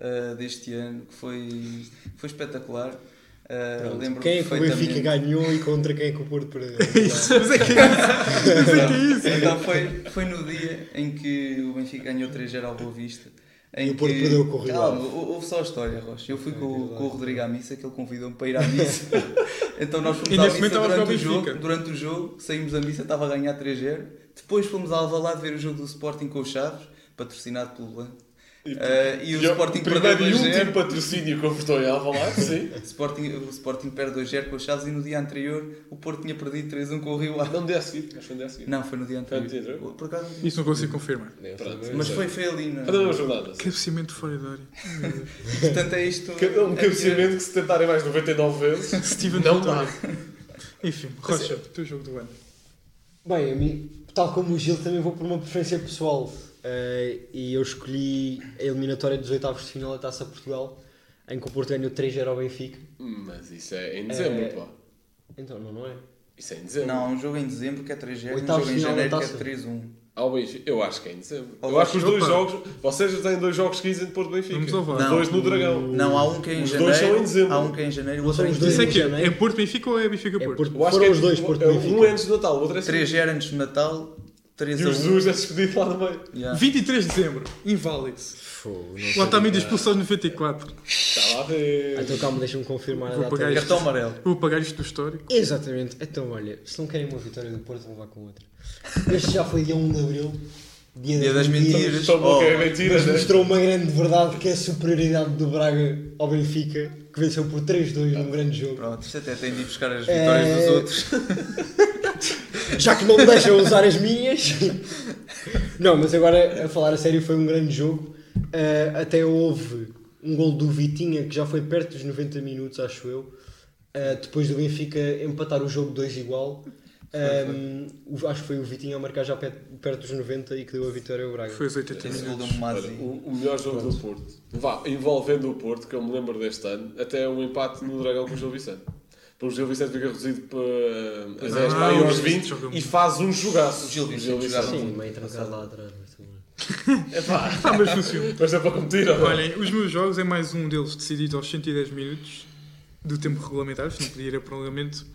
uh, deste ano que foi, foi espetacular. Uh, Pronto. lembro Quem é que o Benfica ganhou e contra quem é que o Porto perdeu? Mas é que é isso. Então foi, foi no dia em que o Benfica ganhou 3-0 ao Boa Vista. Em E o Porto que- perdeu com o Rio Calma, houve só a história, Rocha. Eu fui com, o- com o Rodrigo à missa, que ele convidou-me para ir à missa. então nós fomos E à missa durante o, o jogo, durante o jogo, saímos da missa, estava a ganhar 3-0. Depois fomos a Alvalade ver o jogo do Sporting com os Chaves, patrocinado pelo Blanco. Uh, e o Sporting perdeu primeiro e 2-0. último patrocínio que ofertou em Alvalade, sim. O Sporting, o Sporting perde 2-0 com os Chaves e no dia anterior o Porto tinha perdido 3-1 com o Rio Ave. Não no dia a seguir, acho que foi no dia a seguir. Não, foi no dia Foi no anterior. dia anterior? Por acaso Isso não consigo confirmar. Pronto, Mas foi, foi ali, na... Foi na mesma jornada. Cabeceamento fora da área. Portanto, é isto. Um cabeceamento que se tentarem mais 99 vezes, Steven não dá. Enfim, Rocha, o teu jogo do ano. Bem, a mim, tal como o Gil, também vou por uma preferência pessoal. Eh, e eu escolhi a eliminatória dos oitavos de final da Taça Portugal, em que o Porto ganhou 3-0 ao Benfica. Mas isso é em dezembro, É. pá. Então, não, não é? Isso é em dezembro. Não, um jogo em dezembro que é 3-0 e um Oitavos jogo em de final da janeiro que é taça. 3-1. Ao Benfica, eu acho que é em dezembro. Ao eu acho que os dois jogos, vocês já têm dois jogos que dizem de Porto Benfica. Os Não. dois no Dragão. Não, há um que é em Os dois janeiro. são em dezembro. Há um que é em janeiro outro é em os dois Isso é dezembro. que janeiro. é Porto Benfica ou é Benfica É Porto? Porto. Eu acho Foram que os é, dois Porto é, Benfica. Um antes do Natal, o outro é seguinte. 3-0 antes do Natal, 3 E a os 1. dois é despedido lá no meio. Yeah. 23 de dezembro, inválido. Fogo, não Lá sei. está a expulsões no 94. Está lá a ver. Ah, Então calma, deixa-me confirmar Vou pagar isto. Cartão amarelo. Vou pagar isto do histórico. Exatamente. Então, olha, se não querem uma vitória do Porto, vão lá com outra. Este já foi dia 1 de Abril. Dia, Dia das mentiras. Tão bom Oh, é mentira, Mas né? mostrou uma grande verdade que é a superioridade do Braga ao Benfica, que venceu por 3-2 num grande jogo. Pronto, isto até tem de ir buscar as É. vitórias dos outros. Já que não me deixam usar as minhas. Não, mas agora a falar a sério foi um grande jogo. Uh, até houve um gol do Vitinha que já foi perto dos 90 minutos, acho eu. Uh, depois do Benfica empatar o jogo 2 igual. Um, o- acho que foi o Vitinha a marcar já perto, perto dos 90 e que deu a vitória ao Braga. Foi os 80 Esse gol minutos. o, o melhor jogo do Porto, vá, envolvendo o Porto, que eu me lembro deste ano, até um empate no Dragão com o Gil Vicente. Porque o Gil Vicente fica reduzido para a 10 Ah, para aos Gil 20 Vicente joga e faz um jogaço. O Gil Vicente jogava Sim, meio trancado lá atrás. bem. Epá, Ah, mas funciona. mas é para competir? Olhem, os meus jogos é mais um deles decidido aos 110 minutos do tempo regulamentar, se não podia ir a prolongamento.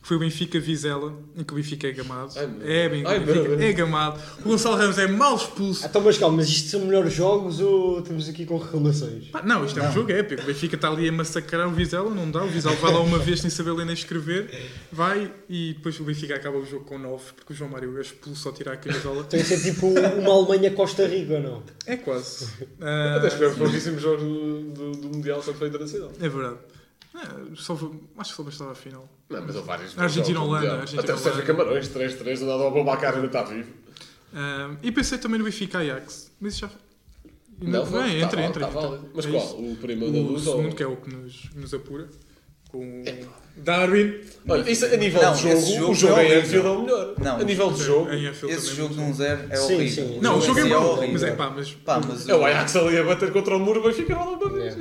Que Foi o Benfica Vizela, em que o Benfica é gamado. Ai, é, bem, Ai, Benfica é gamado. O Gonçalo Ramos é mal expulso. Ah, Então, mas calma, mas isto são melhores jogos ou estamos aqui com reclamações? Pá, não, isto é um jogo épico. O Benfica está ali a massacrar o Vizela, não dá. O Vizela vai lá uma vez sem saber ler nem escrever, vai e depois o Benfica acaba o jogo com 9 porque o João Mário é expulso ao tirar a camisola. Tem que ser tipo uma Alemanha-Costa Rica ou não? É quase. Ah, Até escreve pouquíssimos jogos do, do, do Mundial quando foi internacional. é verdade. Ah, só, acho que só bastava a final. Não, mas há vários. Argentina, Holanda. Argentina, Até o Sérgio. Camarões, 3-3, do nada ao Bombacar ainda está vivo. Ah, e pensei também no Benfica Ajax, mas isso já. Não, Não, foi- é, tá entra, válido, entra. tá entra. Mas É qual? isso. O primeiro da O luz ou... segundo, que é o que nos, nos apura. Com Darwin. Olha, isso a nível Não, de jogo, esse jogo o jogo é em horrível. Anfield é o melhor. Não, a nível de jogo, Em Esse jogo de muito bom. 1-0 é Sim, horrível. sim. Não, o jogo é em mau, horrível. mas é pá, mas. Pá, mas é o Ajax ali a bater contra o muro, vai ficar lá uma vez.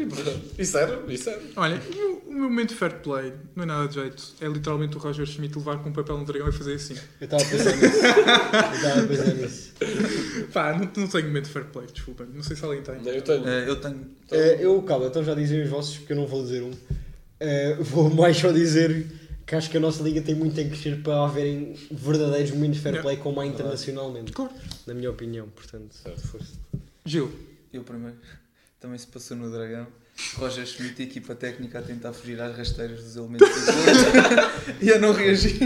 Isso era, isso era. Olha, o meu, o meu momento de fair play não é nada de jeito. É literalmente o Roger Schmidt levar com um papel no dragão e fazer assim. Eu estava a pensar nisso. Eu estava a pensar nisso. Pá, não, não tenho momento de fair play, desculpem. Não sei se alguém tem. Eu tenho. Eh, Eu tenho. Eh, eu, calma, então já dizem os vossos, porque eu não vou dizer um. Eh, vou mais só dizer que acho que a nossa liga tem muito a crescer para haverem verdadeiros momentos de fair play como há internacionalmente. Claro. Na minha opinião, portanto, força. Gil, Eu primeiro. também se passou no Dragão. Roger Schmidt e a equipa técnica a tentar fugir às rasteiras dos elementos do e eu não reagi.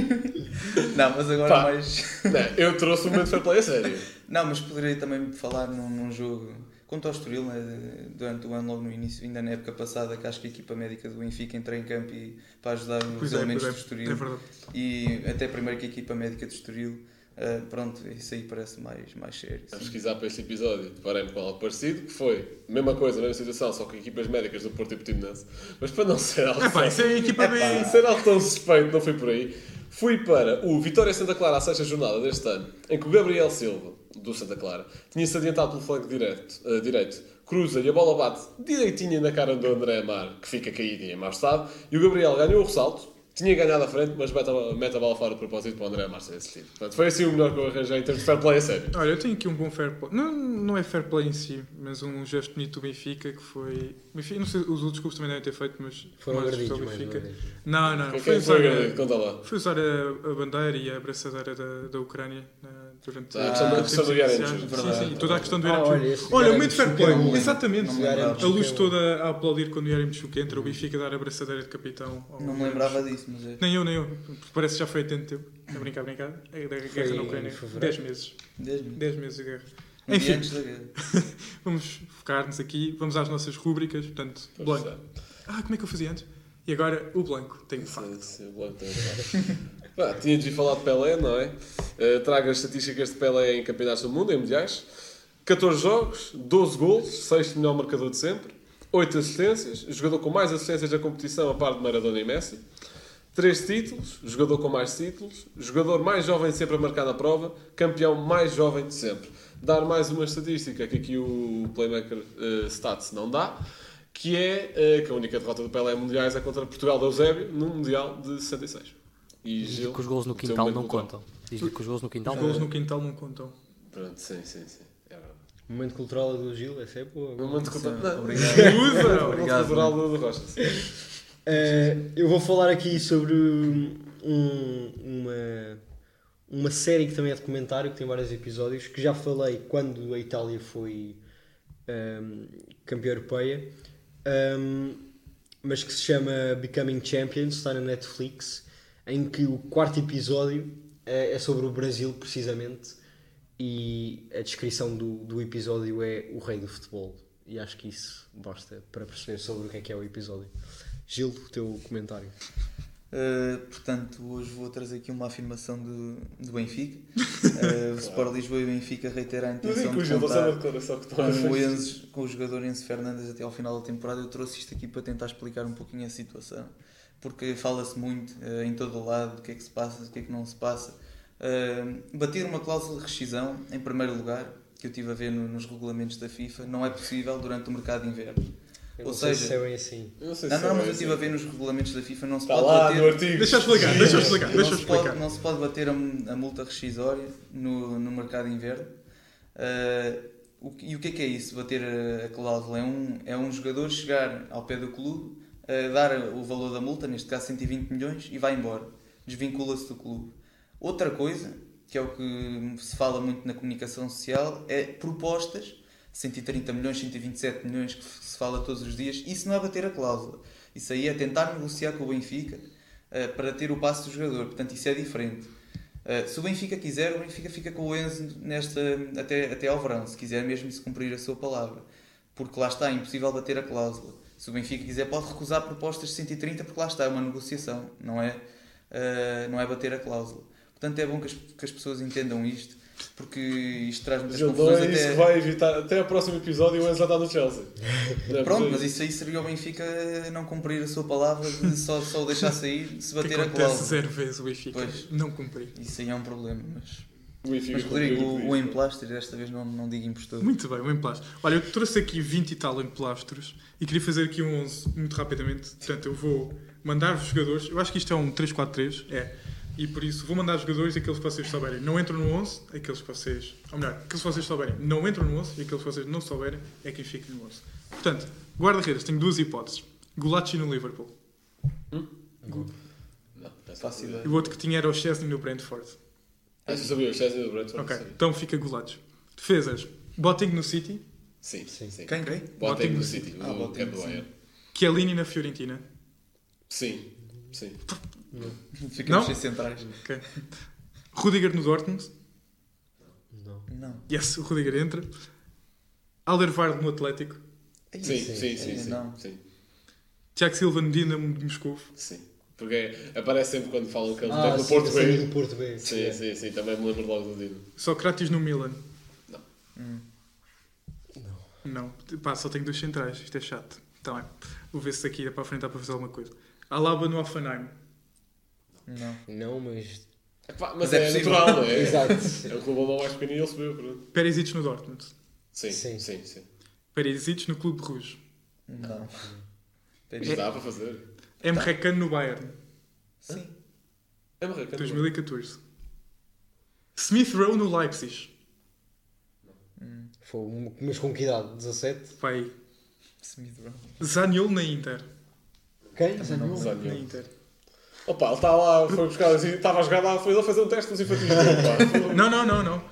Não, mas agora Pá. mais. Não, eu trouxe um momento de fair play a sério. Não, mas poderia também falar num, num jogo contra o Estoril, né, durante o ano, logo no início, ainda na época passada, que acho que a equipa médica do Benfica entrou em campo e, para ajudar os Pois é, elementos pois do é, Estoril. é verdade. E até primeiro que a equipa médica do Estoril, ah, pronto, isso aí parece mais, mais sério. A sim. pesquisar para este episódio, deparei-me com algo parecido, que foi a mesma coisa, a mesma situação, só com equipas médicas do Porto e Portimonense. Mas para não ser algo, É pá, isso é a equipa para bem. ser algo tão suspeito, não foi por aí. Fui para o Vitória Santa Clara, à sexta jornada deste ano, em que o Gabriel Silva, do Santa Clara, tinha-se adiantado pelo flanco direto, eh, direito, cruza e a bola bate direitinha na cara do André Amar, que fica caído e em mau estado, e o Gabriel ganhou o ressalto, tinha ganhado à frente, mas mete a, mete a bola fora de propósito para o André Amar ser assistido. Portanto, foi assim o melhor que eu arranjei em termos de fair play a sério. Olha, eu tenho aqui um bom fair play. Não, não é fair play em si, mas um gesto bonito do Benfica que foi. Benfica, não sei, os outros clubes também devem ter feito, mas. Foram agredidos mais Benfica. vez. Não, não, Quem foi foi usar, a, Conta lá. foi usar a, a bandeira e a abraçadeira da, da Ucrânia na- durante Ah, a questão- a questão do iniciais. Verdade. Sim, sim, toda a questão do Ah, Yaremchuk. olha, Olha, o momento fair é play, um- exatamente. A luz toda a aplaudir quando o Yaremchuk entra, o Benfica dar a abraçadeira de capitão. ao Não me lembrava disso, mas é. Nem eu, nem eu. Parece que já foi há tanto tempo. A brincar, a brincar. A da guerra na Ucrânia. em fevereiro. 10 meses. 10 mil. 10 meses de guerra. Um Enfim. antes da guerra. Vamos focar-nos aqui, vamos às nossas rúbricas. Portanto, blanco. Ah, como é que eu fazia antes? E agora o blanco. Tem um facto. Sim, o Blanco tem razão. Pá, tinha de falar de Pelé, não é? Uh, trago as estatísticas de Pelé em campeonatos do mundo, em mundiais. 14 jogos, 12 golos, 6 melhor marcador de sempre, 8 assistências, jogador com mais assistências da competição a par de Maradona e Messi. 3 títulos, jogador com mais títulos, jogador mais jovem sempre a marcar na prova, campeão mais jovem de sempre. Dar mais uma estatística que aqui o Playmaker uh, Stats não dá, que é uh, que a única derrota do Pelé em mundiais é contra Portugal de Eusébio no Mundial de 66. E Diz Gil, que os golos no quintal não cultural. contam. Diz que os golos no quintal Os contam. no quintal não contam. Pronto, sim, sim, sim. É verdade. O momento cultural do Gil, essa é boa. Um momento cultural. Não, Obrigado. Usa! Um Obrigado, cultural do, Rocha. Eh, eu vou falar aqui sobre um- uma, uma série que também é documentário, que tem vários episódios, que já falei quando a Itália foi ehm, campeã europeia, ehm, mas que se chama Becoming Champions, está na Netflix, em que o quarto episódio é, é sobre o Brasil, precisamente, e a descrição do, do episódio é o rei do futebol. E acho que isso basta para perceber sobre o que é que é o episódio. Gil, o teu comentário. Uh, portanto, hoje vou trazer aqui uma afirmação do, do Benfica. Uh, o Sport Lisboa e o Benfica reitera a intenção o de contar que com o. Enzo, com o jogador Enzo Fernandes até ao final da temporada. Eu trouxe isto aqui para tentar explicar um pouquinho a situação, porque fala-se muito uh, em todo o lado do que é que se passa, do que é que não se passa. Uh, bater uma cláusula de rescisão, em primeiro lugar, que eu estive a ver no- nos regulamentos da FIFA, não é possível durante o mercado de inverno. Eu Ou não sei seja- se é bem assim. Não sei Não, se não, é mas eu estive a assim. ver nos regulamentos da FIFA, não se Está pode lá bater. no artigo. Deixa eu explicar, deixa eu explicar, deixa eu não, se pode, explicar. não se pode bater a, a multa rescisória no, no mercado de inverno. Ah, o e o que é que é isso? Bater a, a cláusula? É um, é um jogador chegar ao pé do clube, ah, dar o valor da multa, neste caso 120 milhões, e vai embora. Desvincula-se do clube. Outra coisa, que é o que se fala muito na comunicação social, é propostas. 130 milhões, 127 milhões que se fala todos os dias, isso não é bater a cláusula. Isso aí é tentar negociar com o Benfica eh, para ter o passo do jogador. Portanto, isso é diferente. Eh, se o Benfica quiser, o Benfica fica com o Enzo nesta, até, até ao verão, se quiser mesmo se cumprir a sua palavra. Porque lá está, é impossível bater a cláusula. Se o Benfica quiser, pode recusar propostas de 130, porque lá está, é uma negociação, não é, eh, não é bater a cláusula. Portanto, é bom que as, que as pessoas entendam isto, porque isto traz muitas confusões. é isso até- que vai evitar. Até ao próximo episódio o Enzo está no Chelsea. É Pronto, mas isso aí seria o Benfica não cumprir a sua palavra de só, só o deixar sair se Que bater a cláusula. zero vezes o Benfica. Pois. Não cumprir. Isso aí é um problema, mas. O Benfica Mas Rodrigo, o, isso. o emplastro desta vez não, não digo impostor. Muito bem, um emplastro. Olha, eu trouxe aqui 20 e tal emplastros e queria fazer aqui um 11 muito rapidamente. Portanto, eu vou mandar-vos jogadores. Eu acho que isto é um 3-4-3. É. E por isso vou mandar jogadores aqueles que vocês souberem. Não entram no 11, aqueles que vocês. Ou melhor, aqueles que vocês souberem não entram no 11 e aqueles que vocês não souberem é quem fica no 11. Portanto, guarda-redes, tenho duas hipóteses. Gulacci no Liverpool. Não, pensa Fácil que- ideia. E o outro que tinha era o Chesney no Brentford. Ah, você sabia, o Chelsea do Brentford. Ok, então fica Gulacci. Defesas. Boting no City. Sim, sim. sim. Quem? Quem? Do do City, Ah, o sim. Bayern. Chiellini na Fiorentina. Sim, sim. Ficamos Não? sem centrais. Ok. Rudiger no Dortmund. Não. Yes, o Rudiger entra. Alderweireld no Atlético. Sim, sim, sim, sim. sim, Não. sim. Tiago Silva no Dinamo de Moscou. Sim. Porque aparece sempre quando falam que ele Ah, no Porto B. do Porto B. Sim, sim, sim. Também me lembro logo do Dino. Socrates no Milan. Não. Não. Pá, só tenho dois centrais. Isto é chato. Tá bem. Vou ver se daqui é para a frente dá para fazer alguma coisa. Alaba no Offenheim. Não. Não, mas. Epá, mas, Mas é é, natural, não é? Exato. É o clube alemão mais pequeno e ele subiu, pronto. Perisic no Dortmund. Sim, Sim. sim, sim. Perisic no Clube Rouge. Não. Isto dá para fazer. Emre Can no Bayern. Sim. É marreca. 2014. Smith Rowe no Leipzig. Foi, um- mas com que idade? 17? Vai. Smith Rowe. Zaniolo na Inter. Quem? Zaniolo? Na. Inter. Opa, ele está lá, foi buscar estava a jogar lá, foi ele fazer um teste nos infantis dele, pá. Não, não, não, não.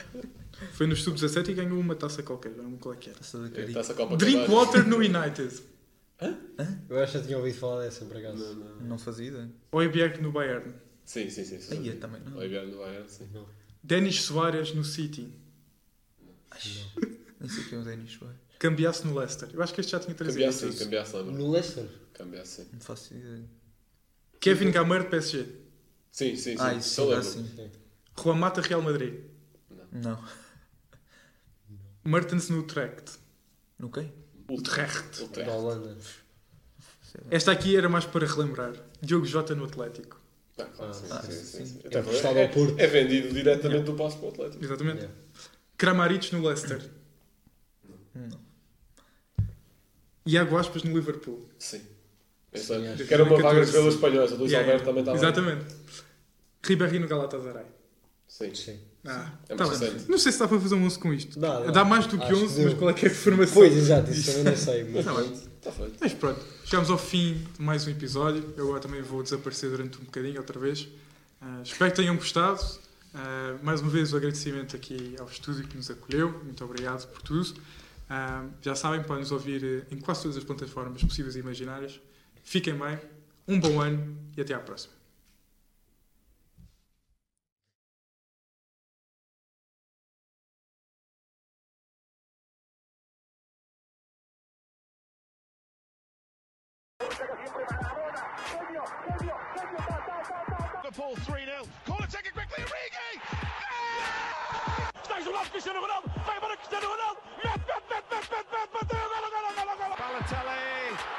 Foi no Sub-17 e ganhou uma taça qualquer. Não qual é que era. Taça da Caribe. Está-se a Copa Drinkwater no United. Eu acho que já tinha ouvido falar dessa, por acaso. Não, não. Não fazia ideia. Oeberg no Bayern. Sim, sim, sim. sim. Aí eu também não. Vai ver no Bayern, sim. Denis Soares no City. Nem sei quem é o Denis Soares. Cambiasse no Leicester. Eu acho que este já tinha trazido Cambiasse, sim, isso. cambiasse, lembra? No Leicester? Cambiasse, sim. Não faço ideia. Kevin Gamer PSG. Sim, sim, sim. Ah, isso Só sim, lembro. assim. Juan Mata Real Madrid. Não. Mertens no Utrecht. No quem? Utrecht. Utrecht. Da Holanda. Esta aqui era mais para relembrar. Diogo Jota no Atlético. Ah, claro, sim, Ah, sim, sim, sim. sim. É Até é, ao Porto. é vendido diretamente do passo para o Atlético. Exatamente. Yeah. Kramaric no Leicester. Não. Iago Aspas no Liverpool. Sim. Sim, Essa- acho que era uma 2014. vaga de jogadores espanhóis. O Luís Yeah, Alberto também estava. Exatamente. Ribéry no Galatasaray. Sim. Sim. Ah, É tá. Não sei se dá para fazer um 11 com isto. Dá, dá. mais do que Acho que 11, deu. mas qual é que é a formação? Pois, exato, isso também não sei. Mas Tá bem. Está feito. Mas pronto, chegamos ao fim de mais um episódio. Eu agora também vou desaparecer durante um bocadinho, outra vez. Ah, espero que tenham gostado. Ah, mais uma vez o agradecimento aqui ao estúdio que nos acolheu. Muito obrigado por tudo. Ah, já sabem, podem nos ouvir eh, em quase todas as plataformas possíveis e imaginárias. Fiquem bem, um bom ano e até à próxima. Liverpool 3 0. Corner taken quickly. Origi! Está isolado Cristiano Ronaldo. Vai para Cristiano Ronaldo. Balotelli,